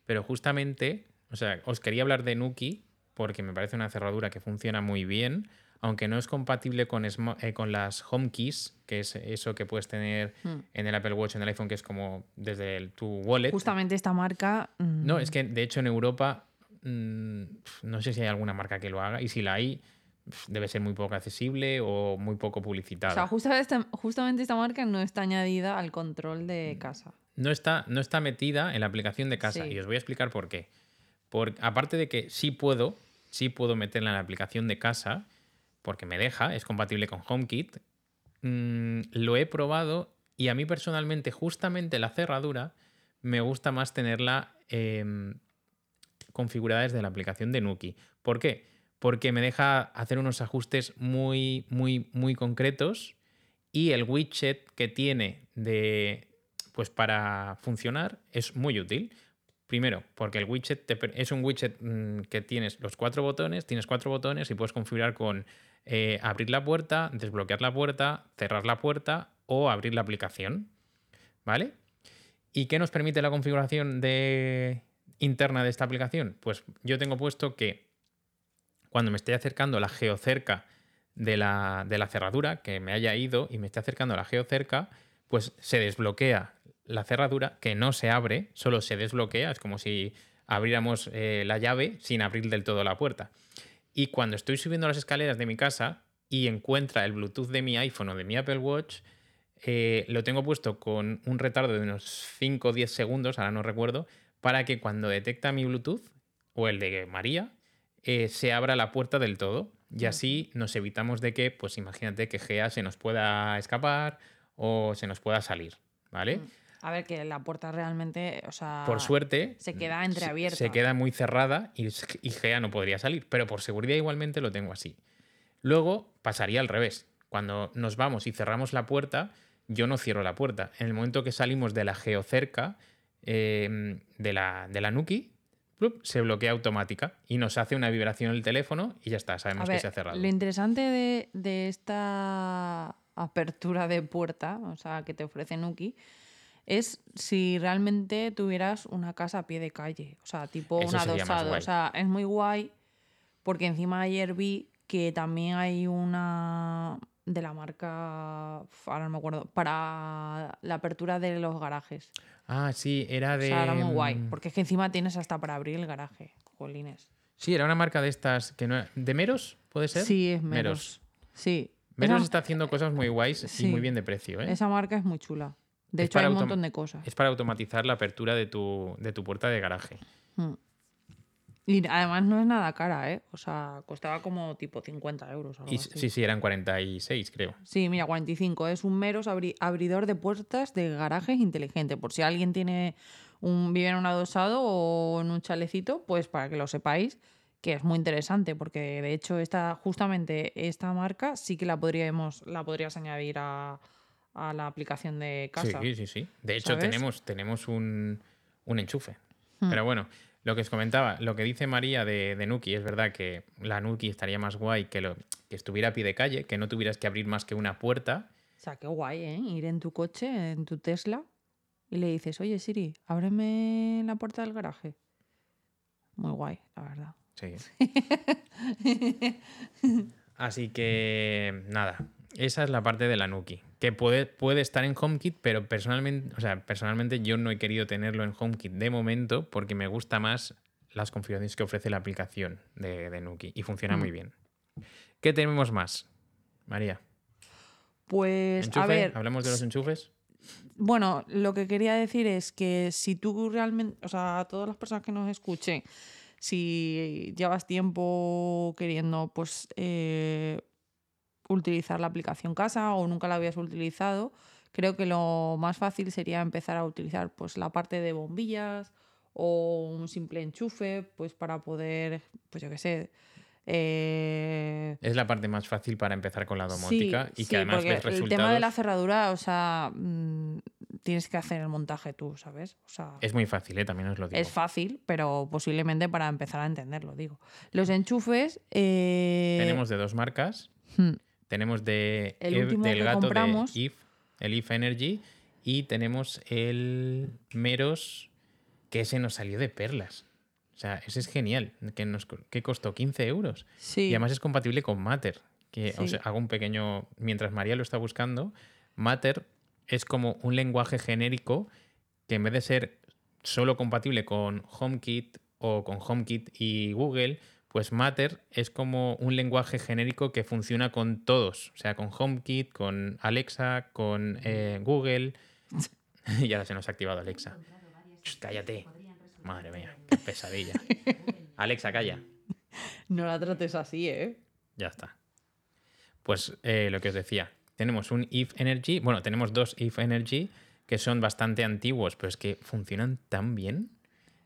pero justamente, o sea, os quería hablar de Nuki porque me parece una cerradura que funciona muy bien, aunque no es compatible con, eh, con las Home Keys, que es eso que puedes tener Hmm. en el Apple Watch, en el iPhone, que es como desde el- tu wallet. Justamente esta marca. mm, No, es que de hecho en Europa mm, no sé si hay alguna marca que lo haga y si la hay debe ser muy poco accesible o muy poco O publicitada. sea, justamente esta, justamente esta marca no está añadida al control Mm. de casa. no está, no está metida en la aplicación de casa. Sí. Y os voy a explicar por qué. Por, aparte de que sí puedo, sí puedo meterla en la aplicación de casa, porque me deja, es compatible con HomeKit. mm, lo he probado y a mí personalmente, justamente la cerradura, me gusta más tenerla em, configurada desde la aplicación de Nuki. ¿Por qué? porque me deja hacer unos ajustes muy, muy, muy concretos y el widget que tiene de, pues para funcionar es muy útil. Primero, porque el widget es un widget mm, que tienes los cuatro botones, tienes cuatro botones y puedes configurar con eh, abrir la puerta, desbloquear la puerta, cerrar la puerta o abrir la aplicación. ¿Vale? ¿Y qué nos permite la configuración de, interna de esta aplicación? Pues yo tengo puesto que cuando me esté acercando la geocerca de la, de la cerradura, que me haya ido y me esté acercando la geocerca, pues se desbloquea la cerradura, que no se abre, solo se desbloquea, es como si abriéramos eh, la llave sin abrir del todo la puerta. Y cuando estoy subiendo las escaleras de mi casa y encuentra el Bluetooth de mi iPhone o de mi Apple Watch, eh, lo tengo puesto con un retardo de unos 5 o 10 segundos, ahora no recuerdo, para que cuando detecta mi Bluetooth o el de María, eh, se abra la puerta del todo. Y así nos evitamos de que, pues imagínate que Gea se nos pueda escapar o se nos pueda salir, ¿vale? Mm. A ver, que la puerta realmente, o sea... Por suerte... Se queda entreabierta. Se, queda muy cerrada y, y Gea no podría salir, pero por seguridad igualmente lo tengo así. Luego pasaría al revés. Cuando nos vamos y cerramos la puerta, yo no cierro la puerta. En el momento que salimos de la geocerca em, de, la, de la Nuki, se bloquea automática y nos hace una vibración el teléfono y ya está, sabemos que se ha cerrado. Lo interesante de, de, esta apertura de puerta, o sea, que te ofrece Nuki, es si realmente tuvieras una casa a pie de calle, o sea, tipo un adosado. O sea, es muy guay porque encima ayer vi que también hay una de la marca, ahora no me acuerdo, para la apertura de los garajes. Ah, sí, era de... O sea, era muy guay, mm, porque es que encima tienes hasta para abrir el garaje, jolines. Sí, era una marca de estas que no... ¿De Meros? ¿Puede ser? Sí, es Meros. Sí. Meros está haciendo cosas muy guays y muy bien de precio. ¿eh? Esa marca es muy chula. De hecho, hay un montón de cosas. Es para automatizar la apertura de tu, de tu puerta de garaje. Mm. Y además no es nada cara, ¿eh? O sea, costaba como tipo 50 euros. Sí, sí, eran 46, creo. Sí, mira, 45. Es un mero abridor de puertas de garajes inteligente. Por si alguien tiene un, vive en un adosado o en un chalecito, pues para que lo sepáis, que es muy interesante, porque de hecho esta, justamente esta marca sí que la podríamos, la podrías añadir a, la aplicación de casa. Sí, sí, sí. De hecho, tenemos, tenemos un, enchufe. Hmm. Pero bueno, lo que os comentaba, lo que dice María de, de, Nuki, es verdad que la Nuki estaría más guay que, lo, que estuviera a pie de calle, que no tuvieras que abrir más que una puerta. O sea, qué guay, ¿eh? Ir en tu coche, en tu Tesla, y le dices, oye Siri, ábreme la puerta del garaje. Muy guay, la verdad. Sí. <laughs> Así que, nada, esa es la parte de la Nuki, que puede, puede estar en HomeKit, pero personalmente, o sea, personalmente yo no he querido tenerlo en HomeKit de momento porque me gusta más las configuraciones que ofrece la aplicación de, de Nuki y funciona muy mm. bien. ¿Qué tenemos más, María? Pues, a ver. ¿Hablamos de los enchufes? Bueno, lo que quería decir es que si tú realmente, o sea, a todas las personas que nos escuchen, si llevas tiempo queriendo, pues, eh, utilizar la aplicación casa o nunca la habías utilizado, creo que lo más fácil sería empezar a utilizar pues la parte de bombillas o un simple enchufe, pues para poder, pues yo qué sé. Eh, es la parte más fácil para empezar con la domótica y que además ves resultados. El tema de la cerradura, o sea, mm, tienes que hacer el montaje tú, ¿sabes? O sea, es muy fácil, ¿eh? también os lo digo. Es fácil, pero posiblemente para empezar a entenderlo, digo. Los enchufes. Eh, Tenemos de dos marcas. Hmm. Tenemos de, del gato de If, el If Energy, y tenemos el Meros, que ese nos salió de perlas. O sea, ese es genial, que, nos, que costó 15 euros. Y además es compatible con Matter. Que hago un pequeño. Mientras María lo está buscando, Matter es como un lenguaje genérico que en vez de ser solo compatible con HomeKit o con HomeKit y Google, pues Matter es como un lenguaje genérico que funciona con todos, o sea, con HomeKit, con Alexa, con eh, Google. <laughs> y ahora se nos ha activado Alexa. cállate. Madre mía, qué pesadilla. Alexa, calla. No la trates así, ¿eh? Ya está. Pues eh, lo que os decía, tenemos un If Energy, bueno, tenemos dos If Energy que son bastante antiguos, pero es que funcionan tan bien.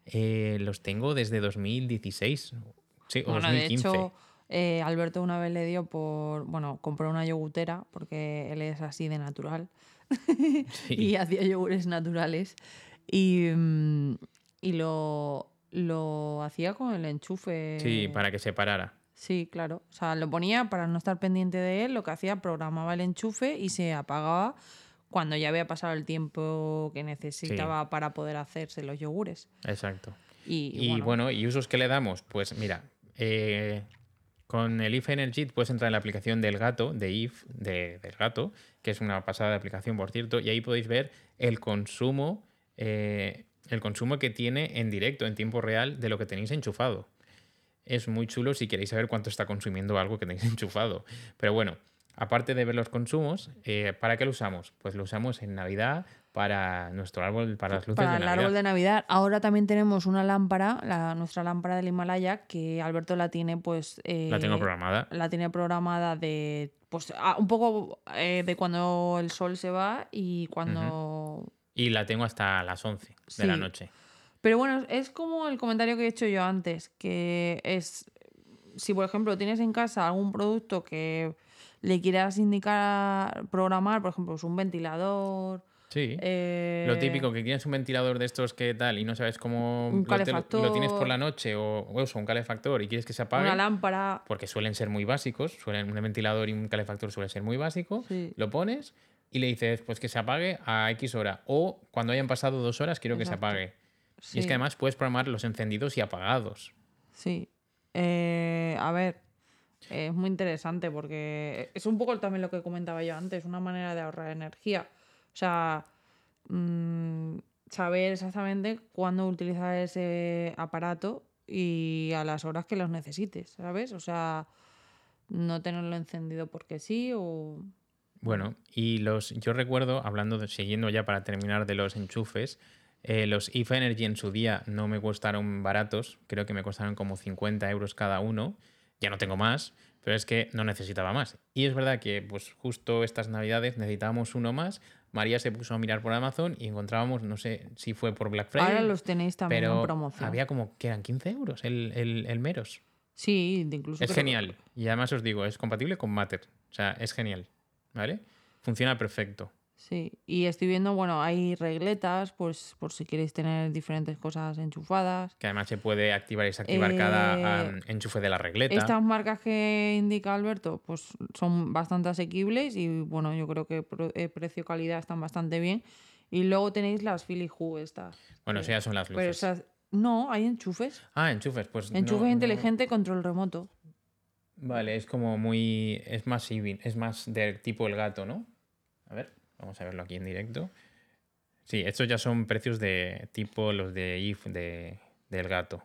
Eh, los tengo desde 2016 Sí, bueno, de hecho, Eh, Alberto una vez le dio por, bueno, compró una yogutera porque él es así de natural <laughs> y hacía yogures naturales y, mm, y lo, lo hacía con el enchufe. Sí, para que se parara. Sí, claro. O sea, lo ponía para no estar pendiente de él, lo que hacía, programaba el enchufe y se apagaba cuando ya había pasado el tiempo que necesitaba para poder hacerse los yogures. Exacto. Y, Y, bueno, bueno, ¿y usos que le damos? Pues mira, eh, con el If Energy puedes entrar en la aplicación del gato, de If, de- del gato, que es una pasada de aplicación, por cierto, y ahí podéis ver el consumo, eh, el consumo que tiene en directo, en tiempo real, de lo que tenéis enchufado. Es muy chulo si queréis saber cuánto está consumiendo algo que tenéis <laughs> enchufado. Pero bueno, aparte de ver los consumos, eh, ¿para qué lo usamos? Pues lo usamos en Navidad para nuestro árbol, para las luces para de el Navidad. árbol de Navidad. Ahora también tenemos una lámpara, la, nuestra lámpara del Himalaya, que Alberto la tiene, pues. La tengo eh, programada. La tiene programada de. Pues ah, un poco eh, de cuando el sol se va y cuando. Y la tengo hasta las 11 de la noche. Pero bueno, es como el comentario que he hecho yo antes, que es. Si por ejemplo tienes en casa algún producto que le quieras indicar, programar, por ejemplo, pues un ventilador. Sí. eh, Lo típico, que tienes un ventilador de estos que tal y no sabes cómo Un lo, te- lo tienes por calefactor. la noche o, o eso, un calefactor y quieres que se apague, Una lámpara. porque suelen ser muy básicos, suelen, un ventilador y un calefactor suele ser muy básico, Sí. lo pones y le dices pues que se apague a X hora o cuando hayan pasado dos horas quiero que se apague. Y es que además puedes programar los encendidos y apagados. Sí. Eh, a ver, es muy interesante porque es un poco también lo que comentaba yo antes, una manera de ahorrar energía. O sea, mm, saber exactamente cuándo utilizar ese aparato y a las horas que los necesites, ¿sabes? O sea, no tenerlo encendido porque sí o... Bueno, y los, yo recuerdo, hablando, de- siguiendo ya para terminar de los enchufes, eh, los If Energy en su día no me costaron baratos, creo que me costaron como 50 euros cada uno, ya no tengo más, pero es que no necesitaba más. Y es verdad que pues justo estas navidades necesitábamos uno más, María se puso a mirar por Amazon y encontrábamos, no sé si fue por Black Friday, Ahora los tenéis también en promoción. había como que eran 15 euros el, el, el Meros. Sí, incluso... Es creo- genial. Y además os digo, es compatible con Matter. O sea, es genial. ¿Vale? Funciona perfecto. Sí, y estoy viendo, bueno, hay regletas, pues por si queréis tener diferentes cosas enchufadas. Que además se puede activar y desactivar cada Eh, enchufe de la regleta. Estas marcas que indica Alberto, pues son bastante asequibles y bueno, yo creo que eh, precio-calidad están bastante bien. Y luego tenéis las Philly Hue estas. Bueno, esas ya son las Pero luces. esas, no, hay enchufes. Ah, enchufes. Pues no- Enchufe no- inteligente, control remoto. Vale, es como muy. Es más civil, es más del tipo el gato, ¿no? A ver, vamos a verlo aquí en directo. Sí, estos ya son precios de tipo los de IF de, del gato.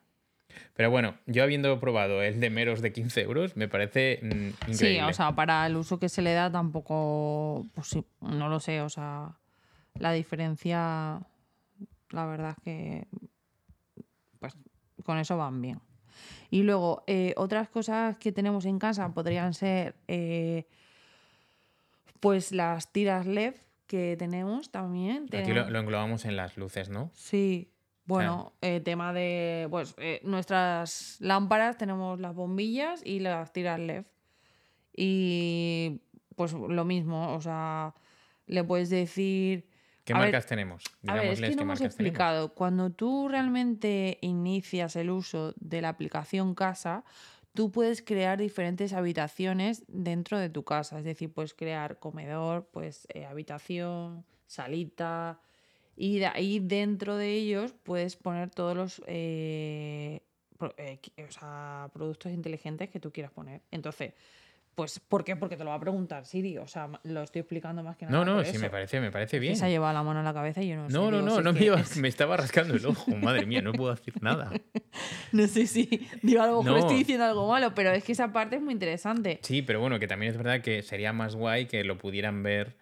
Pero bueno, yo habiendo probado el de meros de 15 euros, me parece mm, increíble. Sí, o sea, para el uso que se le da tampoco, pues sí, no lo sé, o sea, la diferencia, la verdad es que, pues con eso van bien. Y luego, eh, otras cosas que tenemos en casa podrían ser, eh, pues las tiras LED que tenemos también. Aquí lo, tenemos- lo englobamos en las luces, ¿no? Sí, bueno, eh, tema de pues eh, nuestras lámparas, tenemos las bombillas y las tiras LED. Y pues lo mismo, o sea, le puedes decir... ¿Qué A ver, marcas tenemos? A ver, es que no hemos marcas tenemos. explicado. Cuando tú realmente inicias el uso de la aplicación casa, tú puedes crear diferentes habitaciones dentro de tu casa. Es decir, puedes crear comedor, pues eh, habitación, salita. Y de ahí dentro de ellos puedes poner todos los eh, eh, o sea, productos inteligentes que tú quieras poner. Entonces, pues, ¿por qué? Porque te lo va a preguntar Siri. O sea, lo estoy explicando más que nada. No, no, sí, me parece, me parece bien. se ha llevado la mano a la cabeza y yo no sé. No, no, digo, no, si no me, iba- me estaba rascando el ojo. Madre mía, no puedo decir nada. <laughs> No sé si. Digo, a lo mejor No. estoy diciendo algo malo, pero es que esa parte es muy interesante. Sí, pero bueno, que también es verdad que sería más guay que lo pudieran ver.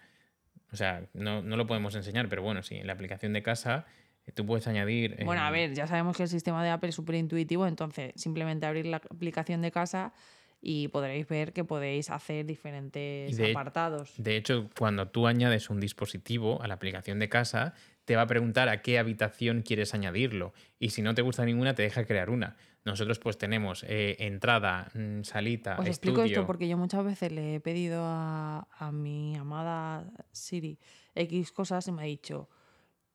O sea, no, no lo podemos enseñar, pero bueno, sí, en la aplicación de casa eh, tú puedes añadir. eh, Bueno, a ver, ya sabemos que el sistema de Apple es súper intuitivo, entonces simplemente abrir la aplicación de casa y podréis ver que podéis hacer diferentes de- apartados. De hecho, cuando tú añades un dispositivo a la aplicación de casa, te va a preguntar a qué habitación quieres añadirlo. Y si no te gusta ninguna, te deja crear una. Nosotros pues tenemos eh, entrada, mm, salita, Os estudio. explico esto porque yo muchas veces le he pedido a, a mi amada Siri X cosas y me ha dicho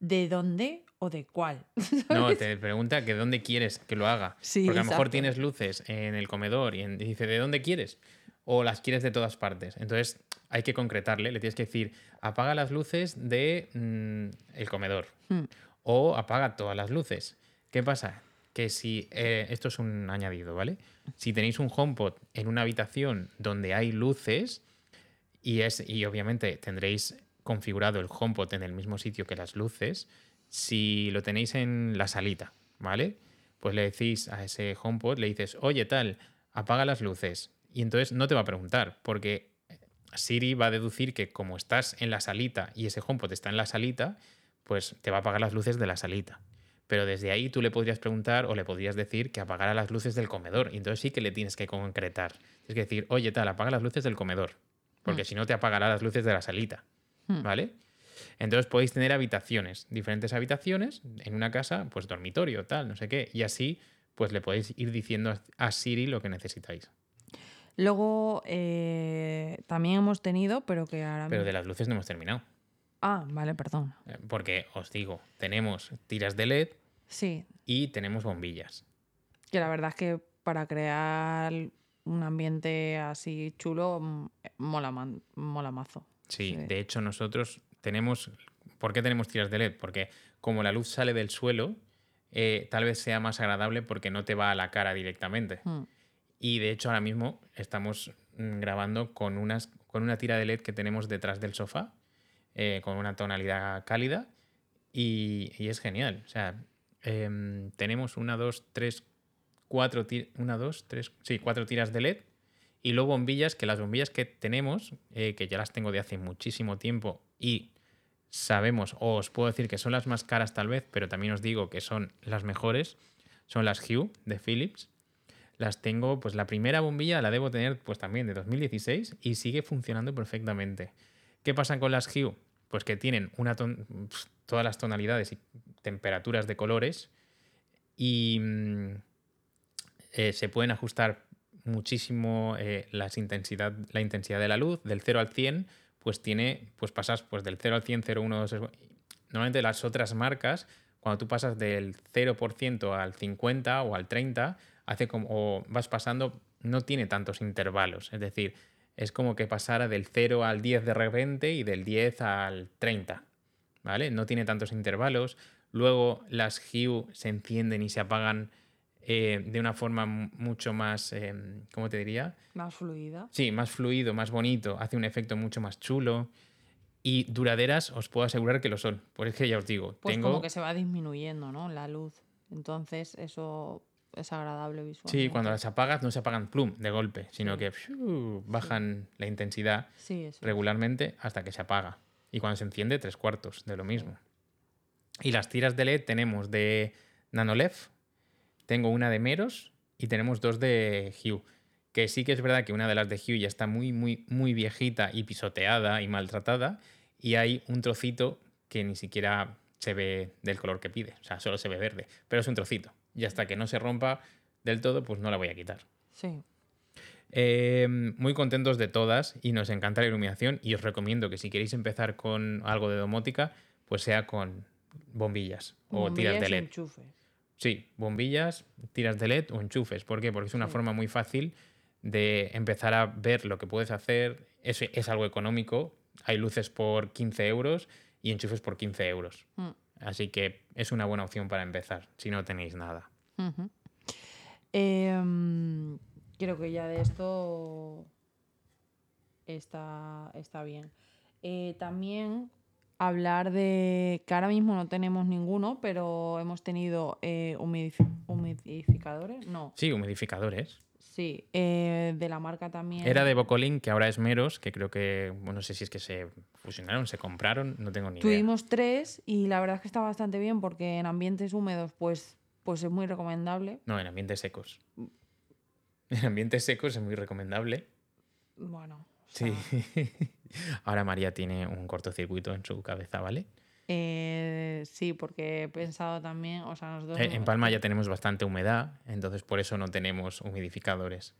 ¿de dónde o de cuál? <laughs> No, te pregunta que dónde quieres que lo haga. Sí, Porque a lo mejor tienes luces en el comedor y, en- y dice, ¿de dónde quieres? O las quieres de todas partes. Entonces hay que concretarle, le tienes que decir, apaga las luces de mm, el comedor. Hmm. O apaga todas las luces. ¿Qué pasa? Que si, eh, esto es un añadido, ¿vale? Si tenéis un HomePod en una habitación donde hay luces, y, es, y obviamente tendréis configurado el HomePod en el mismo sitio que las luces. Si lo tenéis en la salita, ¿vale? Pues le decís a ese HomePod, le dices, oye, tal, apaga las luces. Y entonces no te va a preguntar, porque Siri va a deducir que como estás en la salita y ese HomePod está en la salita, pues te va a apagar las luces de la salita. Pero desde ahí tú le podrías preguntar o le podrías decir que apagara las luces del comedor. Y entonces sí que le tienes que concretar. Tienes que decir, oye, tal, apaga las luces del comedor. Porque si no te apagará las luces de la salita. Hmm. ¿Vale? Entonces podéis tener habitaciones, diferentes habitaciones en una casa, pues dormitorio, tal, no sé qué. Y así, pues le podéis ir diciendo a Siri lo que necesitáis. Luego eh, también hemos tenido, pero que ahora Pero de las luces no hemos terminado. Ah, vale, perdón. Eh, Porque os digo, tenemos tiras de LED Sí, y tenemos bombillas. que la verdad es que para crear un ambiente así chulo mm, mola, man- mola mazo. Sí, Sí. de hecho nosotros tenemos... ¿Por qué tenemos tiras de LED? Porque como la luz sale del suelo, eh, tal vez sea más agradable porque no te va a la cara directamente. Mm. Y de hecho ahora mismo estamos mm, grabando con, unas, con una tira de LED que tenemos detrás del sofá, eh, con una tonalidad cálida, y, y es genial. O sea, em, tenemos una, dos, tres, cuatro, una, dos, tres, sí, cuatro tiras de LED, y luego bombillas, que las bombillas que tenemos, eh, que ya las tengo de hace muchísimo tiempo, y sabemos, o os puedo decir que son las más caras tal vez, pero también os digo que son las mejores, son las Hue de Philips las tengo, pues la primera bombilla la debo tener pues también de 2016 y sigue funcionando perfectamente. ¿Qué pasa con las Hue? Pues que tienen una ton- todas las tonalidades y temperaturas de colores y mm, eh, se pueden ajustar muchísimo eh, las intensidad, la intensidad de la luz, del 0 al 100, pues tiene, pues pasas pues del 0 al 100, 0, 1, 2, 3, Normalmente las otras marcas, cuando tú pasas del 0% al 50 o al 30, hace como, o vas pasando, no tiene tantos intervalos. Es decir, es como que pasara del 0 al 10 de repente y del 10 al 30. ¿Vale? No tiene tantos intervalos. Luego las Hue se encienden y se apagan eh, de una forma mu- mucho más, eh, ¿cómo te diría? Más fluida. Sí, más fluido, más bonito, hace un efecto mucho más chulo. Y duraderas, os puedo asegurar que lo son. Por es que ya os digo, Pues tengo. como que se va disminuyendo, ¿no? La luz. Entonces eso es agradable visualmente. Sí, cuando las apagas no se apagan plum de golpe, sino Sí. que bajan la intensidad Sí, regularmente hasta que se apaga. Y cuando se enciende, tres cuartos de lo mismo. Y las tiras de LED tenemos de Nanolev, tengo una de Meros y tenemos dos de Hue. Que sí que es verdad que una de las de Hue ya está muy, muy, muy viejita y pisoteada y maltratada. Y hay un trocito que ni siquiera se ve del color que pide. O sea, solo se ve verde. Pero es un trocito. Y hasta que no se rompa del todo, pues no la voy a quitar. Sí. Eh, muy contentos de todas y nos encanta la iluminación y os recomiendo que si queréis empezar con algo de domótica, pues sea con bombillas o tiras de LED. enchufes. Sí, bombillas, tiras de LED o enchufes. ¿Por qué? Porque es una Sí. forma muy fácil de empezar a ver lo que puedes hacer. Es, es algo económico. Hay luces por 15 euros y enchufes por 15 euros. Mm. Así que es una buena opción para empezar si no tenéis nada. Em, creo que ya de esto está, está bien. Eh, también hablar de que ahora mismo no tenemos ninguno, pero hemos tenido eh, humidifi- humidificadores. No, Sí, humidificadores. sí, eh, de la marca también. Era de Bocolín, que ahora es Meros, que creo que, bueno, no sé si es que se fusionaron, se compraron, no tengo ni idea. Tuvimos tres y la verdad es que está bastante bien porque en ambientes húmedos pues, pues es muy recomendable. No, en ambientes secos. En ambientes secos es muy recomendable. Bueno, Sí. <laughs> ahora María tiene un cortocircuito en su cabeza, ¿vale? Eh, sí, porque he pensado también, o sea, nosotros... Eh, En Palma ya tenemos bastante humedad, entonces por eso no tenemos humidificadores.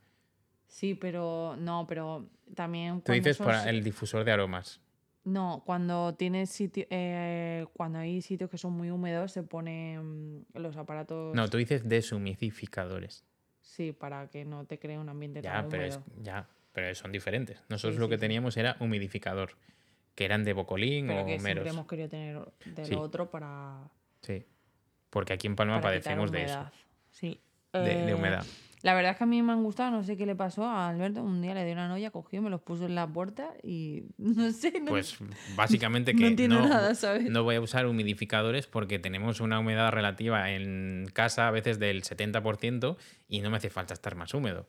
Sí, pero no, pero también... Tú dices para el difusor de aromas. No, cuando tienes sitio, eh, cuando hay sitios que son muy húmedos se ponen los aparatos... No, tú dices deshumidificadores. Sí, para que no te cree un ambiente Ya, tan pero, es- húmedo. ya, pero son diferentes. Nosotros Sí, lo sí, que teníamos era humidificador, que eran de bocolín Pero o que siempre meros. hemos querido tener de Sí. lo otro para, Sí. Porque aquí en Palma padecemos de eso. Sí. de, de Eh, humedad. La verdad es que a mí me han gustado, no sé qué le pasó a Alberto. Un día le dio una noia, cogió, me los puso en la puerta y <laughs> no sé, no, Pues básicamente <laughs> que no entiendo nada, ¿sabes? no voy a usar humidificadores porque tenemos una humedad relativa en casa a veces del 70% y no me hace falta estar más húmedo.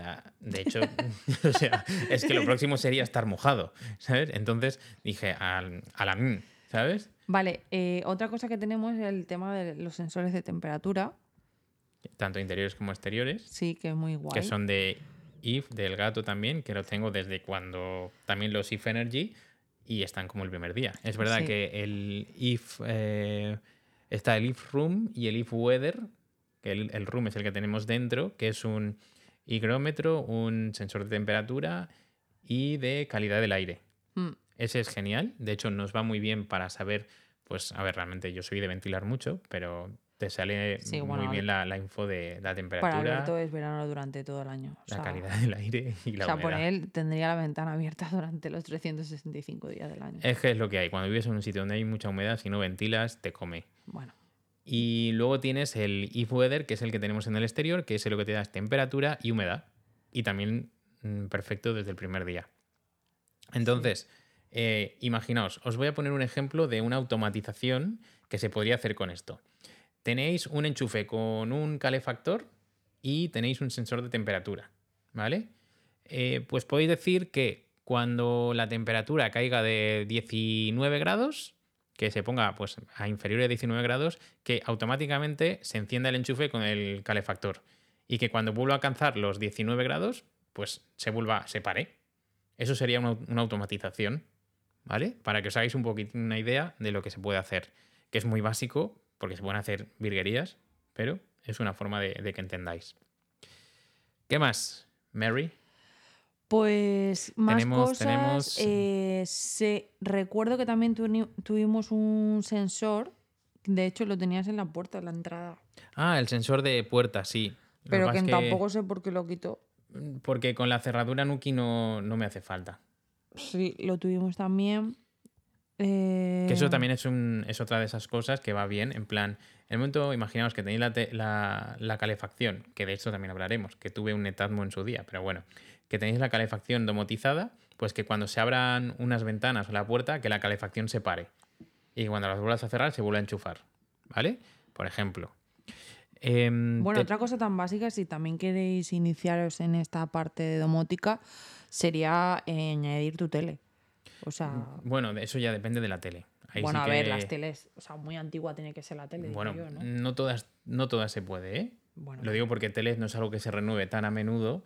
Sea, de hecho, <laughs> o sea, es que lo próximo sería estar mojado, ¿sabes? Entonces dije, al, a la mm, ¿sabes? Vale, eh, otra cosa que tenemos es el tema de los sensores de temperatura. Tanto interiores como exteriores, Sí, que es muy guay. que son de IF, del gato también, que los tengo desde cuando también los IF Energy y están como el primer día. Es verdad Sí. que el IF eh, está el IF Room y el IF Weather, que el, el Room es el que tenemos dentro, que es un higrómetro, un sensor de temperatura y de calidad del aire. Mm, Ese es genial, de hecho nos va muy bien para saber, pues a ver, realmente yo soy de ventilar mucho, pero te sale Sí, muy bien la, la info de la Para temperatura, Alberto es verano durante todo el año. O la calidad del aire y la o sea, por humedad. él tendría la ventana abierta <laughs> durante los 365 días del año. Es que es lo que hay. Cuando vives en un sitio donde hay mucha humedad, si no ventilas, te come. Bueno, Y luego tienes el If Weather, que es el que tenemos en el exterior, que es lo que te da temperatura y humedad. Y también mm, perfecto desde el primer día. Entonces, eh, imaginaos, os voy a poner un ejemplo de una automatización que se podría hacer con esto. Tenéis un enchufe con un calefactor y tenéis un sensor de temperatura, ¿vale? Eh, pues podéis decir que cuando la temperatura caiga de 19 grados, que se ponga pues, a inferior de 19 grados, que automáticamente se encienda el enchufe con el calefactor. Y que cuando vuelva a alcanzar los 19 grados, pues se vuelva, se pare. Eso sería una, automatización, ¿vale? Para que os hagáis un poquito una idea de lo que se puede hacer. Que es muy básico, porque se pueden hacer virguerías, pero es una forma de que entendáis. ¿Qué más, Mary? Pues más Tenemos- cosas. tenemos- eh, se- recuerdo que también tuvimos un sensor. De hecho, lo tenías en la puerta, en la entrada. Ah, el sensor de puerta, sí. Lo Pero que tampoco sé por qué lo quitó. Porque con la cerradura Nuki no, no me hace falta. Sí, lo tuvimos también. Eh, Que eso también es, un, es otra de esas cosas que va bien. En plan, en el momento, imaginaos que tenéis la, te- la- la calefacción, que de esto también hablaremos, que tuve un Netatmo en su día, pero bueno, que tenéis la calefacción domotizada, pues que cuando se abran unas ventanas o la puerta, que la calefacción se pare. Y cuando las vuelvas a cerrar, se vuelve a enchufar. ¿Vale? Por ejemplo. Em, Bueno, te- otra cosa tan básica, si también queréis iniciaros en esta parte de domótica, sería eh, añadir tu tele. O sea, Bueno, de eso ya depende de la tele. Ahí bueno, sí a ver, las teles, o sea, muy antigua tiene que ser la tele, digo Bueno, yo, ¿no? no todas, no todas se puede, ¿eh? Bueno, Lo digo porque teles no es algo que se renueve tan a menudo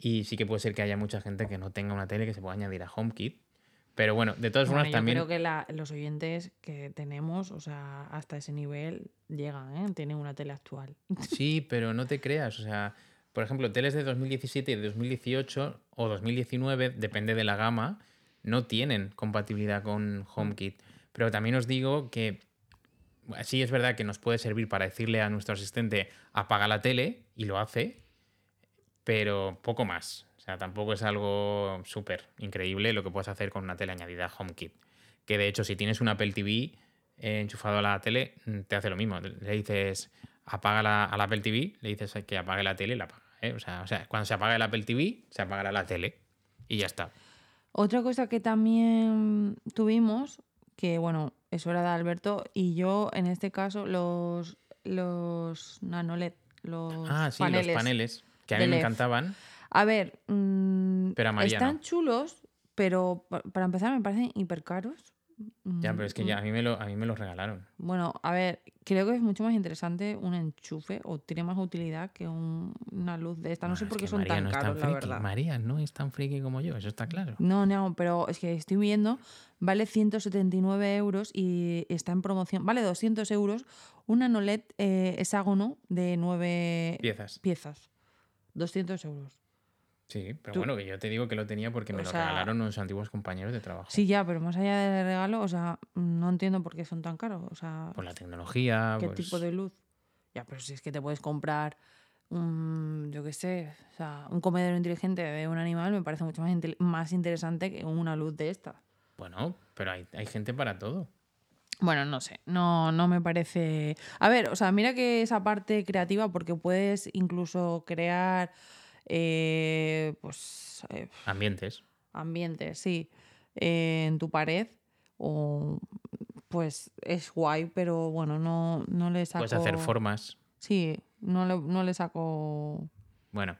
y sí que puede ser que haya mucha gente que no tenga una tele que se pueda añadir a HomeKit. Pero bueno, de todas Bueno, formas yo también... creo que la- los oyentes que tenemos, o sea, hasta ese nivel llegan, ¿eh? Tienen una tele actual. <laughs> Sí, pero no te creas. O sea, por ejemplo, teles de 2017 y de 2018 o 2019, depende de la gama, no tienen compatibilidad con HomeKit. Pero también os digo que sí es verdad que nos puede servir para decirle a nuestro asistente apaga la tele y lo hace, pero poco más. O sea, tampoco es algo súper increíble lo que puedes hacer con una tele añadida a HomeKit. Que de hecho, si tienes un Apple TV eh, enchufado a la tele, mm, te hace lo mismo. Le dices apaga la, al Apple TV, le dices que apague la tele y la apaga. ¿eh? O, sea, o sea, cuando se apague el Apple TV, se apagará la tele y ya está. Otra cosa que también tuvimos, que bueno, eso era de Alberto, y yo en este caso los, los nanoled, los Ah, sí, paneles. los paneles, que a mí me encantaban. A ver, mm, Pero a María están no. chulos, pero pa- para empezar me parecen hiper caros. Ya, pero es que Mm, ya a mí me lo, a mí me lo regalaron. Bueno, a ver, creo que es mucho más interesante un enchufe o tiene más utilidad que un- una luz de esta. No sé es por qué son María tan no caros, la friki. verdad. María no es tan friki como yo, eso está claro. No, no, pero es que estoy viendo, vale 179 euros y está en promoción, vale 200 euros, una NOLED eh, hexágono de 9 Piezas. piezas. 200 euros. Sí, pero Tú- bueno, que yo te digo que lo tenía porque me O lo sea- regalaron unos antiguos compañeros de trabajo. Sí, ya, pero más allá del regalo, o sea, no entiendo por qué son tan caros. O sea, Por la tecnología. ¿qué pues- tipo de luz? Ya, pero si es que te puedes comprar un, yo qué sé, o sea, un comedero inteligente de un animal me parece mucho más, intel- más interesante que una luz de esta. Bueno, pero hay, hay gente para todo. Bueno, no sé, no, no me parece. A ver, o sea, mira que esa parte creativa, porque puedes incluso crear eh, pues eh, Ambientes. ambientes, sí, eh, en tu pared. O pues es guay, pero bueno, no, no le saco. Puedes hacer formas. Sí, no le, no le saco Bueno,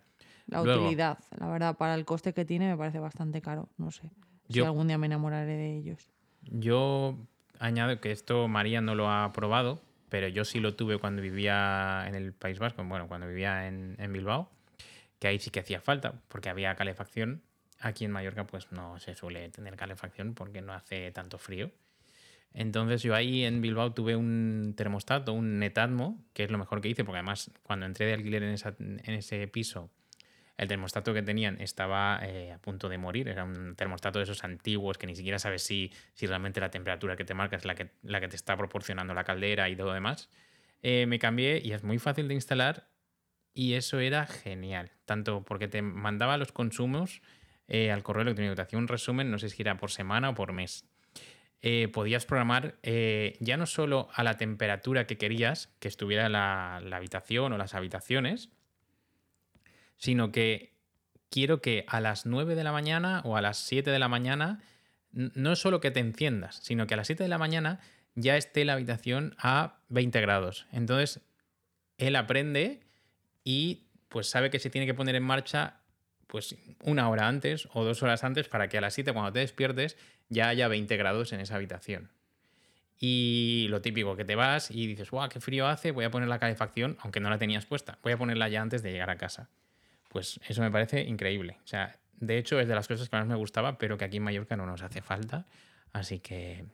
la Luego- utilidad. La verdad, para el coste que tiene me parece bastante caro. No sé. Si Yo- algún día me enamoraré de ellos. yo añado que esto María no lo ha probado, pero yo sí lo tuve cuando vivía en el País Vasco, bueno, cuando vivía en, Bilbao, que ahí sí que hacía falta, porque había calefacción. Aquí en Mallorca pues no se suele tener calefacción porque no hace tanto frío. Entonces yo ahí en Bilbao tuve un termostato, un Netatmo, que es lo mejor que hice, porque además cuando entré de alquiler en, esa- en ese piso, el termostato que tenían estaba eh, a punto de morir. Era un termostato de esos antiguos que ni siquiera sabes si, si realmente la temperatura que te marca es la que, la que te está proporcionando la caldera y todo demás. Eh, me cambié y es muy fácil de instalar y eso era genial. Tanto porque te mandaba los consumos eh, al correo electrónico, te hacía un resumen, no sé si era por semana o por mes. Podías programar ya no solo a la temperatura que querías que estuviera la habitación o las habitaciones, sino que quiero que a las 9 de la mañana o a las 7 de la mañana, no solo que te enciendas, sino que a las 7 de la mañana ya esté la habitación a 20 grados. Entonces, él aprende y pues sabe que se tiene que poner en marcha pues una hora antes o dos horas antes para que a las 7 cuando te despiertes ya haya 20 grados en esa habitación. Y lo típico, que te vas y dices, guau, qué frío hace, voy a poner la calefacción, aunque no la tenías puesta, voy a ponerla ya antes de llegar a casa. Pues eso me parece increíble. O sea, de hecho es de las cosas que más me gustaba, pero que aquí en Mallorca no nos hace falta. Así que,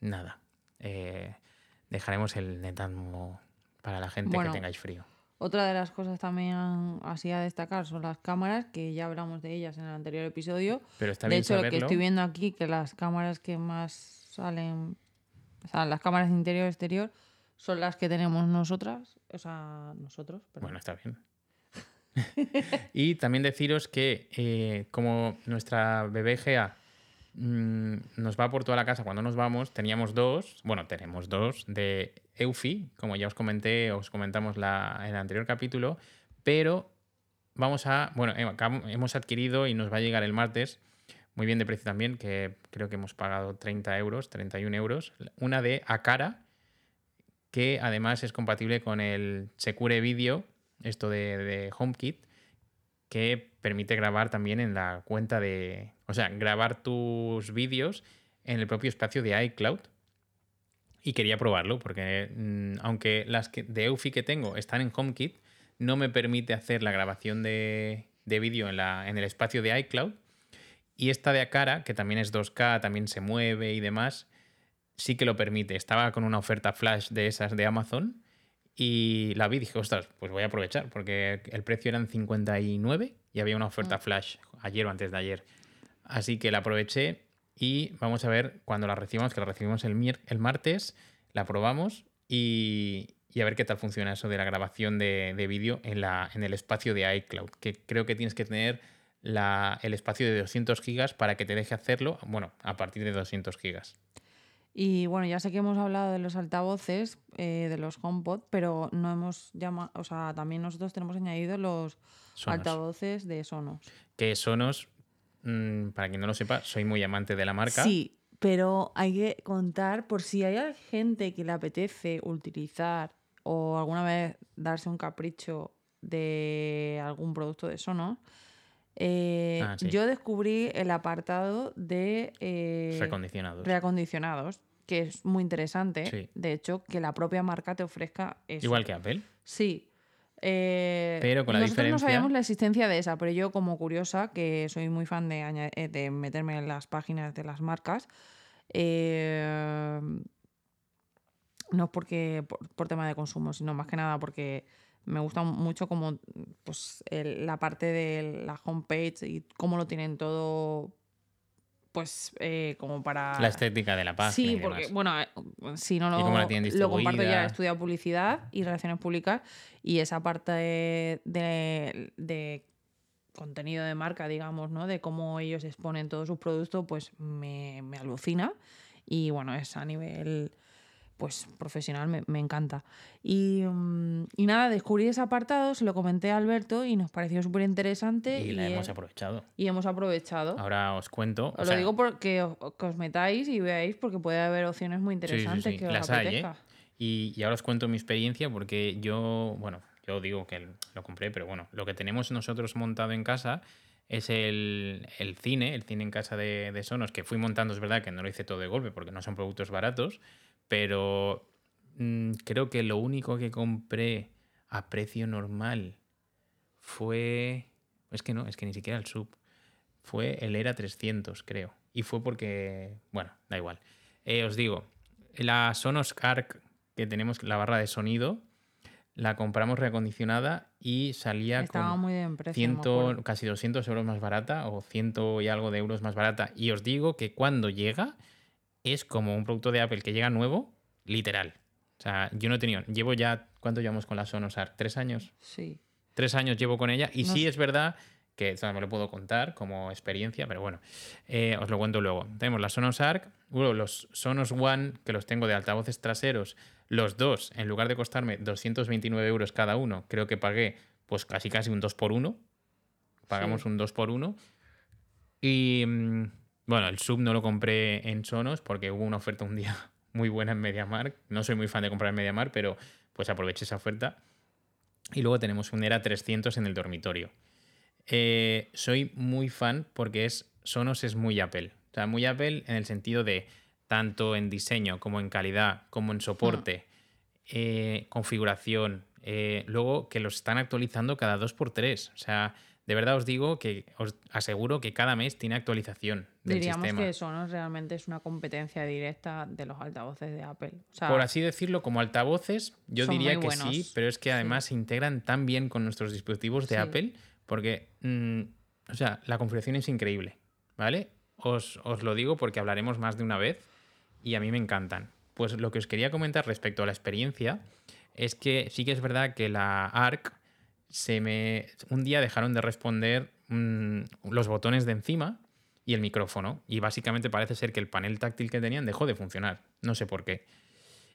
nada, eh, dejaremos el Netatmo para la gente Bueno. que tengáis frío. Otra de las cosas también así a destacar son las cámaras, que ya hablamos de ellas en el anterior episodio. Pero está de bien hecho, lo que estoy viendo aquí, que las cámaras que más salen, o sea, las cámaras interior-exterior, son las que tenemos nosotras, o sea, nosotros, perdón. Bueno, está bien. <laughs> y también deciros que eh, como nuestra bebé Gea mm, nos va por toda la casa cuando nos vamos, teníamos dos, bueno, tenemos dos de Eufi, como ya os comenté, os comentamos la, en el anterior capítulo, pero vamos a, bueno, eh, hemos adquirido y nos va a llegar el martes, muy bien de precio también, que creo que hemos pagado 30 euros, 31 euros, una de Akara, que además es compatible con el Secure Video, esto de, HomeKit, que permite grabar también en la cuenta de, o sea, grabar tus vídeos en el propio espacio de iCloud. Y quería probarlo porque mm, aunque las de Eufy que tengo están en HomeKit, no me permite hacer la grabación de, de vídeo en, en el espacio de iCloud. Y esta de Akara, que también es 2K, también se mueve y demás, sí que lo permite. Estaba con una oferta flash de esas de Amazon y la vi y dije, ostras, pues voy a aprovechar porque el precio eran 59 y había una oferta flash ayer o antes de ayer. Así que la aproveché y vamos a ver cuando la recibamos, que la recibimos el, el martes, la probamos y, y a ver qué tal funciona eso de la grabación de, de vídeo en, la- en el espacio de iCloud, que creo que tienes que tener la- el espacio de 200 gigas para que te deje hacerlo, bueno, a partir de 200 gigas. Y bueno, ya sé que hemos hablado de los altavoces, eh, de los HomePod, pero no hemos llamado, o sea, también nosotros tenemos añadido los Sonos. altavoces de Sonos. Que Sonos, mm, para quien no lo sepa, soy muy amante de la marca. Sí, pero hay que contar por si hay gente que le apetece utilizar o alguna vez darse un capricho de algún producto de Sonos. Eh, Ah, sí. Yo descubrí el apartado de eh, Recondicionados. reacondicionados, que es muy interesante. Sí. De hecho, que la propia marca te ofrezca eso. Igual que Apple. Sí. Eh, Pero con la nosotros no diferencia- sabíamos la existencia de esa, pero yo como curiosa, que soy muy fan de, de meterme en las páginas de las marcas, no es porque por, por tema de consumo, sino más que nada porque me gusta mucho como pues, el- la parte de la homepage y cómo lo tienen todo pues eh, como para La estética de la página. Sí, y porque, demás. bueno, eh, si no Y cómo la lo, tienen lo comparto ya, he estudiado publicidad y relaciones públicas y esa parte de, de- de contenido de marca, digamos, ¿no? De cómo ellos exponen todos sus productos, pues me, me alucina y bueno, es a nivel pues profesional me, me encanta. Y, mm, y nada, descubrí ese apartado, se lo comenté a Alberto y nos pareció súper interesante Y y, la hemos eh, aprovechado. y hemos aprovechado. Ahora os cuento. o Os sea, lo digo porque os, que os metáis y veáis porque puede haber opciones muy sí, sí, interesantes sí, que os las hay, ¿eh? apetezca. Y, y ahora os cuento mi experiencia porque yo, bueno, yo digo que lo compré, pero bueno, lo que tenemos nosotros montado en casa es el, el cine, el cine en casa de, de Sonos, que fui montando, es verdad que no lo hice todo de golpe porque no son productos baratos, pero mm, creo que lo único que compré a precio normal fue... Es que no, es que ni siquiera el sub. Fue el ERA 300, creo. Y fue porque... Bueno, da igual. Eh, os digo, la Sonos Arc que tenemos, la barra de sonido, la compramos reacondicionada y salía Estaba muy bien precio. casi 200 euros más barata o ciento y algo de euros más barata. Y os digo que cuando llega es como un producto de Apple que llega nuevo, literal. O sea, yo no he tenido, llevo ya, ¿cuánto llevamos con la Sonos Arc? ¿Tres años? Sí. Tres años llevo con ella y No sí sé. es verdad que esto no me lo puedo contar como experiencia, pero bueno, eh, os lo cuento luego. Tenemos la Sonos Arc, luego los Sonos One, que los tengo de altavoces traseros, los dos, en lugar de costarme 229 euros cada uno, creo que pagué pues casi casi un 2 por 1 Pagamos Sí. un 2 por 1 Y mm, bueno, el sub no lo compré en Sonos porque hubo una oferta un día <laughs> muy buena en MediaMark. No soy muy fan de comprar en MediaMark, pero pues aproveché esa oferta. Y luego tenemos un ERA 300 en el dormitorio. Eh, soy muy fan porque es Sonos es muy Apple. O sea, muy Apple en el sentido de tanto en diseño como en calidad, como en soporte, eh, configuración. eh, luego que los están actualizando cada dos por tres. O sea, de verdad os digo que os aseguro que cada mes tiene actualización del Diríamos sistema. que Sonos realmente es una competencia directa de los altavoces de Apple. O sea, Por así decirlo, como altavoces, yo diría que sí, pero es que además se integran tan bien con nuestros dispositivos de Sí. Apple, porque, mm, o sea, la configuración es increíble, ¿vale? Os, os lo digo porque hablaremos más de una vez y a mí me encantan. Pues lo que os quería comentar respecto a la experiencia es que sí que es verdad que la ARC se me un día dejaron de responder mm, los botones de encima y el micrófono y básicamente parece ser que el panel táctil que tenían dejó de funcionar. No sé por qué.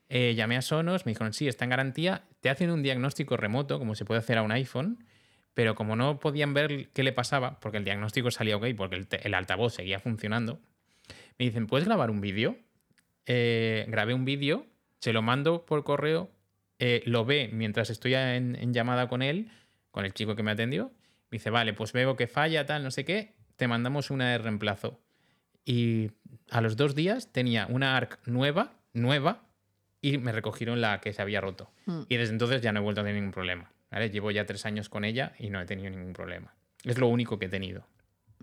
Eh, llamé a Sonos me dijeron sí está en garantía. Te hacen un diagnóstico remoto como se puede hacer a un iPhone pero como no podían ver qué le pasaba porque el diagnóstico salía ok porque el, altavoz seguía funcionando me dicen puedes grabar un vídeo Eh, grabé un vídeo se lo mando por correo eh, lo ve mientras estoy en, en llamada con él, con el chico que me atendió. Me dice, vale, pues veo que falla, tal, no sé qué, te mandamos una de reemplazo. Y a los dos días tenía una ARC nueva, nueva, y me recogieron la que se había roto. Mm. Y desde entonces ya no he vuelto a tener ningún problema. ¿vale? Llevo ya tres años con ella y no he tenido ningún problema. Es lo único que he tenido.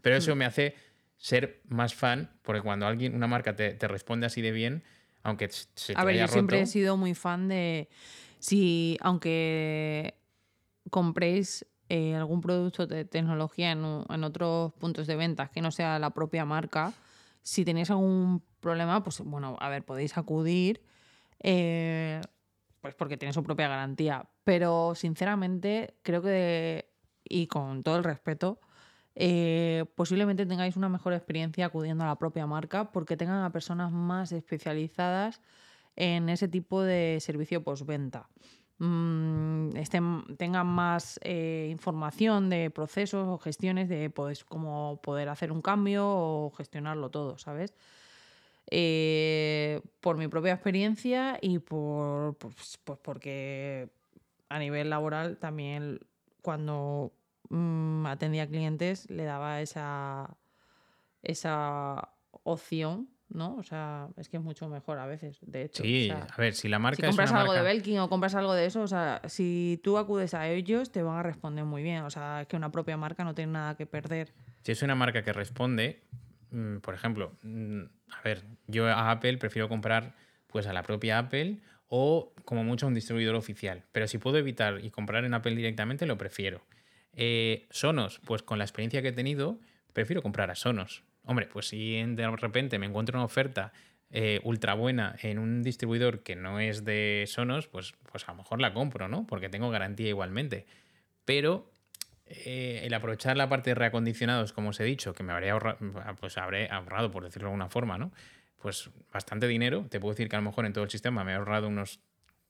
Pero eso me hace ser más fan, porque cuando alguien, una marca te, te responde así de bien, aunque se te a ver, haya yo siempre he roto, sido muy fan de. Si, aunque compréis eh, algún producto de tecnología en, en otros puntos de ventas que no sea la propia marca, si tenéis algún problema, pues bueno, a ver, podéis acudir. eh, pues porque tiene su propia garantía. Pero sinceramente, creo que, y con todo el respeto, eh, posiblemente tengáis una mejor experiencia acudiendo a la propia marca porque tengan a personas más especializadas en ese tipo de servicio postventa. Mm, tengan más eh, información de procesos o gestiones de pues, cómo poder hacer un cambio o gestionarlo todo, ¿sabes? Eh, por mi propia experiencia y por pues, pues porque a nivel laboral también cuando mm, atendía clientes le daba esa, esa opción, ¿no? O sea, es que es mucho mejor a veces, de hecho. Sí, o sea, a ver, si la marca si es compras una algo marca... de Belkin o compras algo de eso, o sea, si tú acudes a ellos, te van a responder muy bien. O sea, es que una propia marca no tiene nada que perder. Si es una marca que responde, mm, por ejemplo, mm, a ver, yo a Apple prefiero comprar pues a la propia Apple o como mucho a un distribuidor oficial. Pero si puedo evitar y comprar en Apple directamente, lo prefiero. Eh, Sonos, pues con la experiencia que he tenido, prefiero comprar a Sonos. Hombre, pues si de repente me encuentro una oferta eh, ultra buena en un distribuidor que no es de Sonos, pues, pues a lo mejor la compro, ¿no? Porque tengo garantía igualmente. Pero eh, el aprovechar la parte de reacondicionados, como os he dicho, que me habría ahorrado, pues habré ahorrado, por decirlo de alguna forma, ¿no? Pues bastante dinero. Te puedo decir que a lo mejor en todo el sistema me he ahorrado unos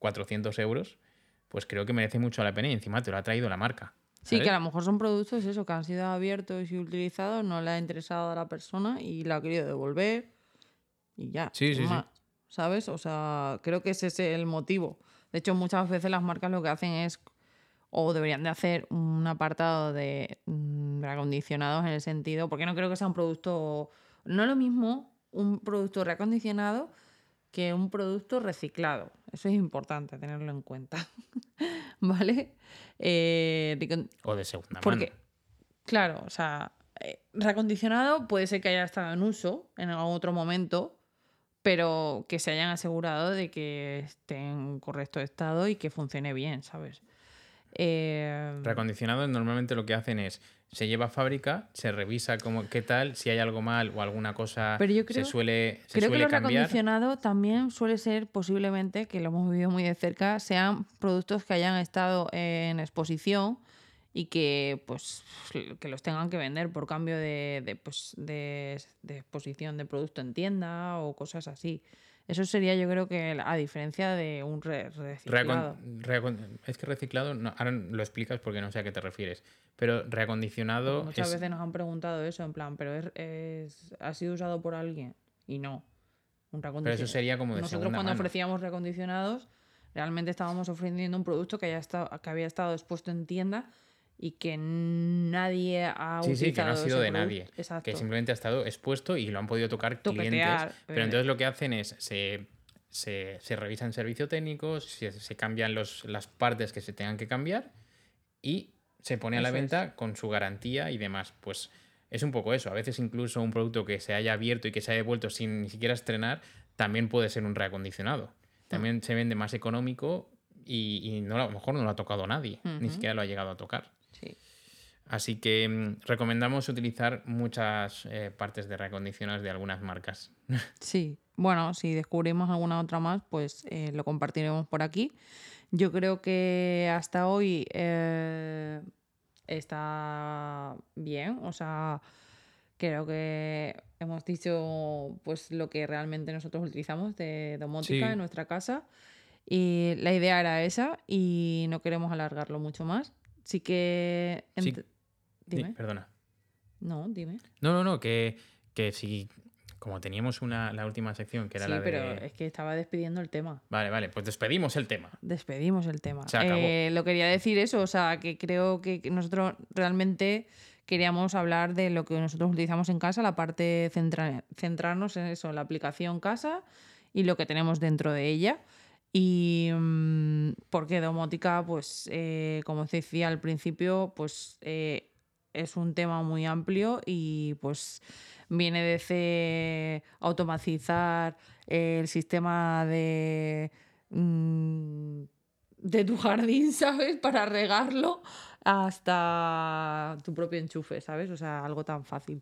400 euros. Pues creo que merece mucho la pena y encima te lo ha traído la marca. Sí, que a lo mejor son productos eso, que han sido abiertos y utilizados, no le ha interesado a la persona y la ha querido devolver y ya. Sí, sí, sí. ¿Sabes? O sea, creo que ese es el motivo. De hecho, muchas veces las marcas lo que hacen es, o deberían de hacer un apartado de mm, reacondicionados en el sentido, porque no creo que sea un producto, no es lo mismo un producto reacondicionado que un producto reciclado. Eso es importante tenerlo en cuenta. <laughs> ¿Vale? Eh, O de segunda porque, mano. claro, o sea, eh, reacondicionado puede ser que haya estado en uso en algún otro momento, pero que se hayan asegurado de que esté en correcto estado y que funcione bien, ¿sabes? Eh, Reacondicionados normalmente lo que hacen es se lleva a fábrica, se revisa como qué tal, si hay algo mal o alguna cosa Pero yo creo- se suele, se Creo que lo cambiar. reacondicionado también suele ser posiblemente, que lo hemos vivido muy de cerca, sean productos que hayan estado en exposición y que pues que los tengan que vender por cambio de, de, pues, de, de exposición de producto en tienda o cosas así. Eso sería yo creo que a diferencia de un re- reciclado. Reacon- es que reciclado, no, ahora lo explicas porque no sé a qué te refieres, pero reacondicionado Muchas es, veces nos han preguntado eso, en plan, pero es, es- ha sido usado por alguien y no. Un pero eso sería como de Nosotros cuando mano. ofrecíamos recondicionados, realmente estábamos ofreciendo un producto que, haya estado, que había estado expuesto en tienda y que nadie ha Sí, sí, que no ha utilizado sido de producto. nadie. Exacto. Que simplemente ha estado expuesto y lo han podido tocar clientes. Pero eh. entonces lo que hacen es se, se, se revisan servicio técnico, se, se cambian los, las partes que se tengan que cambiar y se pone a la Eso es. venta con su garantía y demás. Pues es un poco eso. A veces incluso un producto que se haya abierto y que se haya devuelto sin ni siquiera estrenar también puede ser un reacondicionado. También se vende más económico y, y no, a lo mejor no lo ha tocado nadie, ni siquiera lo ha llegado a tocar. Sí. Así que mm, recomendamos utilizar muchas eh, partes de reacondicionados de algunas marcas. <laughs> Sí, bueno, si descubrimos alguna otra más, pues eh, lo compartiremos por aquí. Yo creo que hasta hoy eh, está bien, o sea, creo que hemos dicho pues lo que realmente nosotros utilizamos de domótica Sí. en nuestra casa y la idea era esa y no queremos alargarlo mucho más. Sí que... Sí. ent- Dime. perdona. No, dime. No, no, no, que, que si, como teníamos una, la última sección, que era Sí, la de... pero es que estaba despidiendo el tema. Vale, vale, pues despedimos el tema. Despedimos el tema. Se acabó. Eh, lo quería decir eso, o sea, que creo que nosotros realmente queríamos hablar de lo que nosotros utilizamos en casa, la parte centra- centrarnos en eso, en la aplicación casa y lo que tenemos dentro de ella. Y mm, porque domótica, pues, eh, como os decía al principio, pues eh, es un tema muy amplio y pues viene desde automatizar el sistema de, mm, de tu jardín, <laughs> ¿sabes? Para regarlo hasta tu propio enchufe, ¿sabes? O sea, algo tan fácil.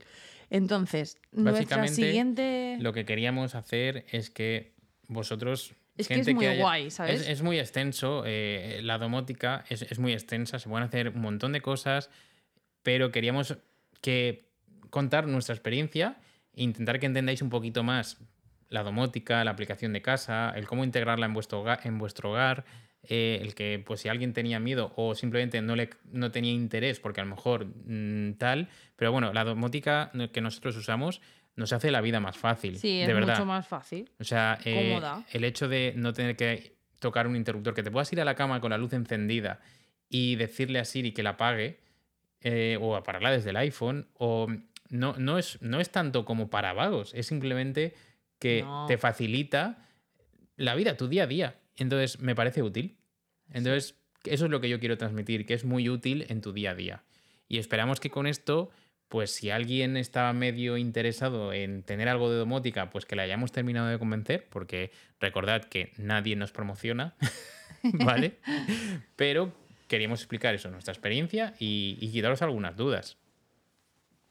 Entonces, nuestra siguiente... Lo que queríamos hacer es que vosotros... Es que es muy haya- guay, ¿sabes? Es, es muy extenso, eh, la domótica es, es muy extensa, se pueden hacer un montón de cosas, pero queríamos que contar nuestra experiencia e intentar que entendáis un poquito más la domótica, la aplicación de casa, el cómo integrarla en vuestro hogar, en vuestro hogar eh, el que pues si alguien tenía miedo o simplemente no, le, no tenía interés porque a lo mejor mm, tal, pero bueno, la domótica que nosotros usamos nos hace la vida más fácil, Sí, es de verdad. mucho más fácil. O sea, eh, Cómoda. el hecho de no tener que tocar un interruptor, que te puedas ir a la cama con la luz encendida y decirle a Siri que la apague, eh, o pararla desde el iPhone, o no, no, es, no es tanto como para vagos, es simplemente que No. te facilita la vida, tu día a día. Entonces, me parece útil. Entonces, eso es lo que yo quiero transmitir, que es muy útil en tu día a día. Y esperamos que con esto, pues si alguien estaba medio interesado en tener algo de domótica, pues que le hayamos terminado de convencer, porque recordad que nadie nos promociona, <laughs> ¿vale? <laughs> Pero queríamos explicar eso, nuestra experiencia y, y quitaros algunas dudas.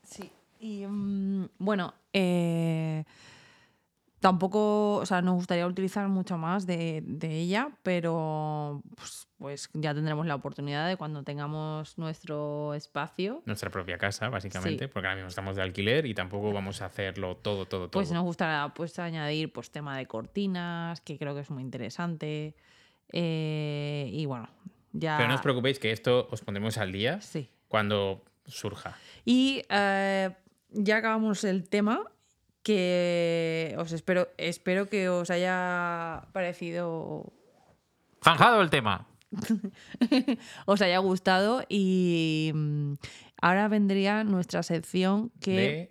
Sí. Y mm, bueno, eh, tampoco, o sea, nos gustaría utilizar mucho más de, de ella, pero pues, pues ya tendremos la oportunidad de cuando tengamos nuestro espacio. Nuestra propia casa, básicamente, Sí. porque ahora mismo estamos de alquiler y tampoco vamos a hacerlo todo, todo, todo. Pues nos gustaría pues, añadir pues, tema de cortinas, que creo que es muy interesante. Eh, y bueno, ya. Pero no os preocupéis que esto os pondremos al día Sí. cuando surja. Y eh, ya acabamos el tema. Que os espero, espero que os haya parecido, ¡Zanjado el tema! <laughs> os haya gustado. Y mm, ahora vendría nuestra sección que De...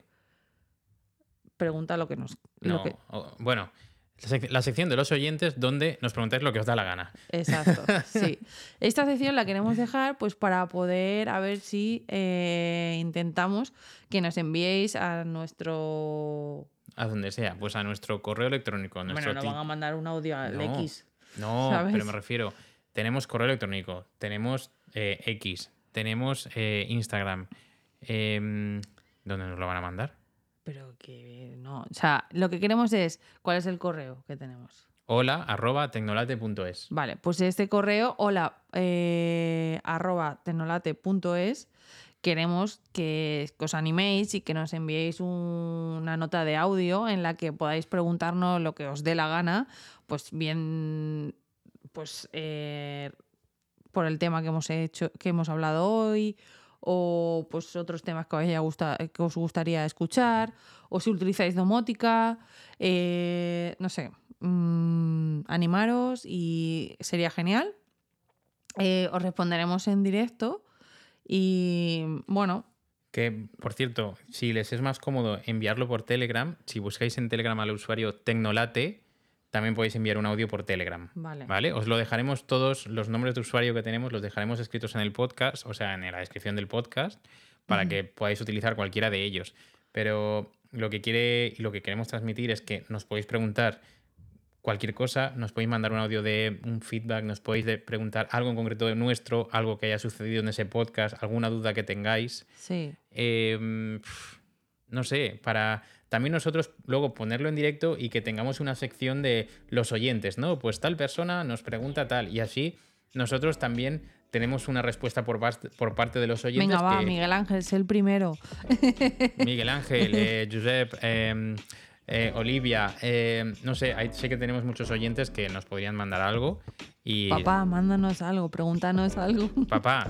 pregunta lo que nos. lo que- bueno, la, sec- la sección de los oyentes donde nos preguntáis lo que os da la gana. Exacto, <laughs> sí. Esta sección la queremos dejar pues para poder a ver si eh, intentamos que nos enviéis a nuestro... A donde sea, pues a nuestro correo electrónico. Bueno, Nuestro ti- van a mandar un audio al No. X. No, ¿sabes? pero me refiero. Tenemos correo electrónico, tenemos eh, X, tenemos eh, Instagram. Em, ¿Dónde nos lo van a mandar? Pero que no. O sea, lo que queremos es. ¿Cuál es el correo que tenemos? Hola arroba tecnolate.es. Vale, pues este correo, hola, eh, arroba tecnolate.es, queremos que os animéis y que nos enviéis un- una nota de audio en la que podáis preguntarnos lo que os dé la gana, pues bien, pues eh, por el tema que hemos hecho, que hemos hablado hoy, o pues otros temas que os, haya gusta- que os gustaría escuchar, o si utilizáis domótica, eh, no sé, mm, animaros y sería genial. Eh, os responderemos en directo y bueno, Que, por cierto, si les es más cómodo enviarlo por Telegram, si buscáis en Telegram al usuario Tecnolate, también podéis enviar un audio por Telegram. vale. ¿Vale? Os lo dejaremos todos, los nombres de usuario que tenemos, los dejaremos escritos en el podcast, o sea, en la descripción del podcast, para que podáis utilizar cualquiera de ellos. Pero lo que quiere y lo que queremos transmitir es que nos podéis preguntar cualquier cosa, nos podéis mandar un audio de un feedback, nos podéis de- preguntar algo en concreto de nuestro, algo que haya sucedido en ese podcast, alguna duda que tengáis. Sí, Eh, pf, no sé, para también nosotros luego ponerlo en directo y que tengamos una sección de los oyentes, ¿no? Pues tal persona nos pregunta tal y así nosotros también tenemos una respuesta por, parte de los oyentes. venga, va, que- Miguel Ángel, es el primero. <laughs> Miguel Ángel, eh, Josep, eh, eh, Olivia, no sé, hay- sé que tenemos muchos oyentes que nos podrían mandar algo y Papá, mándanos algo, pregúntanos algo. papá,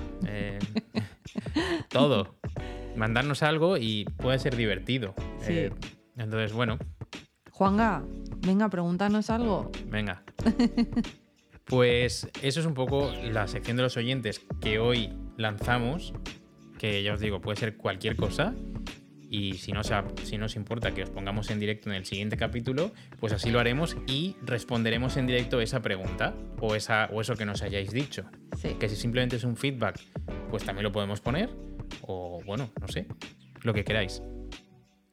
todo. <laughs> Mandarnos algo y puede ser divertido. Sí. Eh, entonces, bueno, Juanga, venga, pregúntanos algo. venga. <laughs> Pues eso es un poco la sección de los oyentes que hoy lanzamos, que ya os digo, puede ser cualquier cosa. Y si no, si no os importa que os pongamos en directo en el siguiente capítulo, pues así lo haremos y responderemos en directo esa pregunta o, esa, o eso que nos hayáis dicho. Sí. Que si simplemente es un feedback, pues también lo podemos poner. O bueno, no sé, lo que queráis.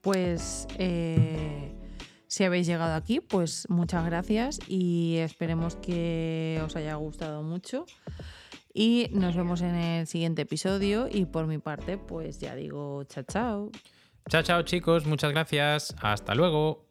Pues eh, si habéis llegado aquí, pues muchas gracias y esperemos que os haya gustado mucho. Y nos vemos en el siguiente episodio y por mi parte, pues ya digo chao chao. Chao, chao chicos, muchas gracias. Hasta luego.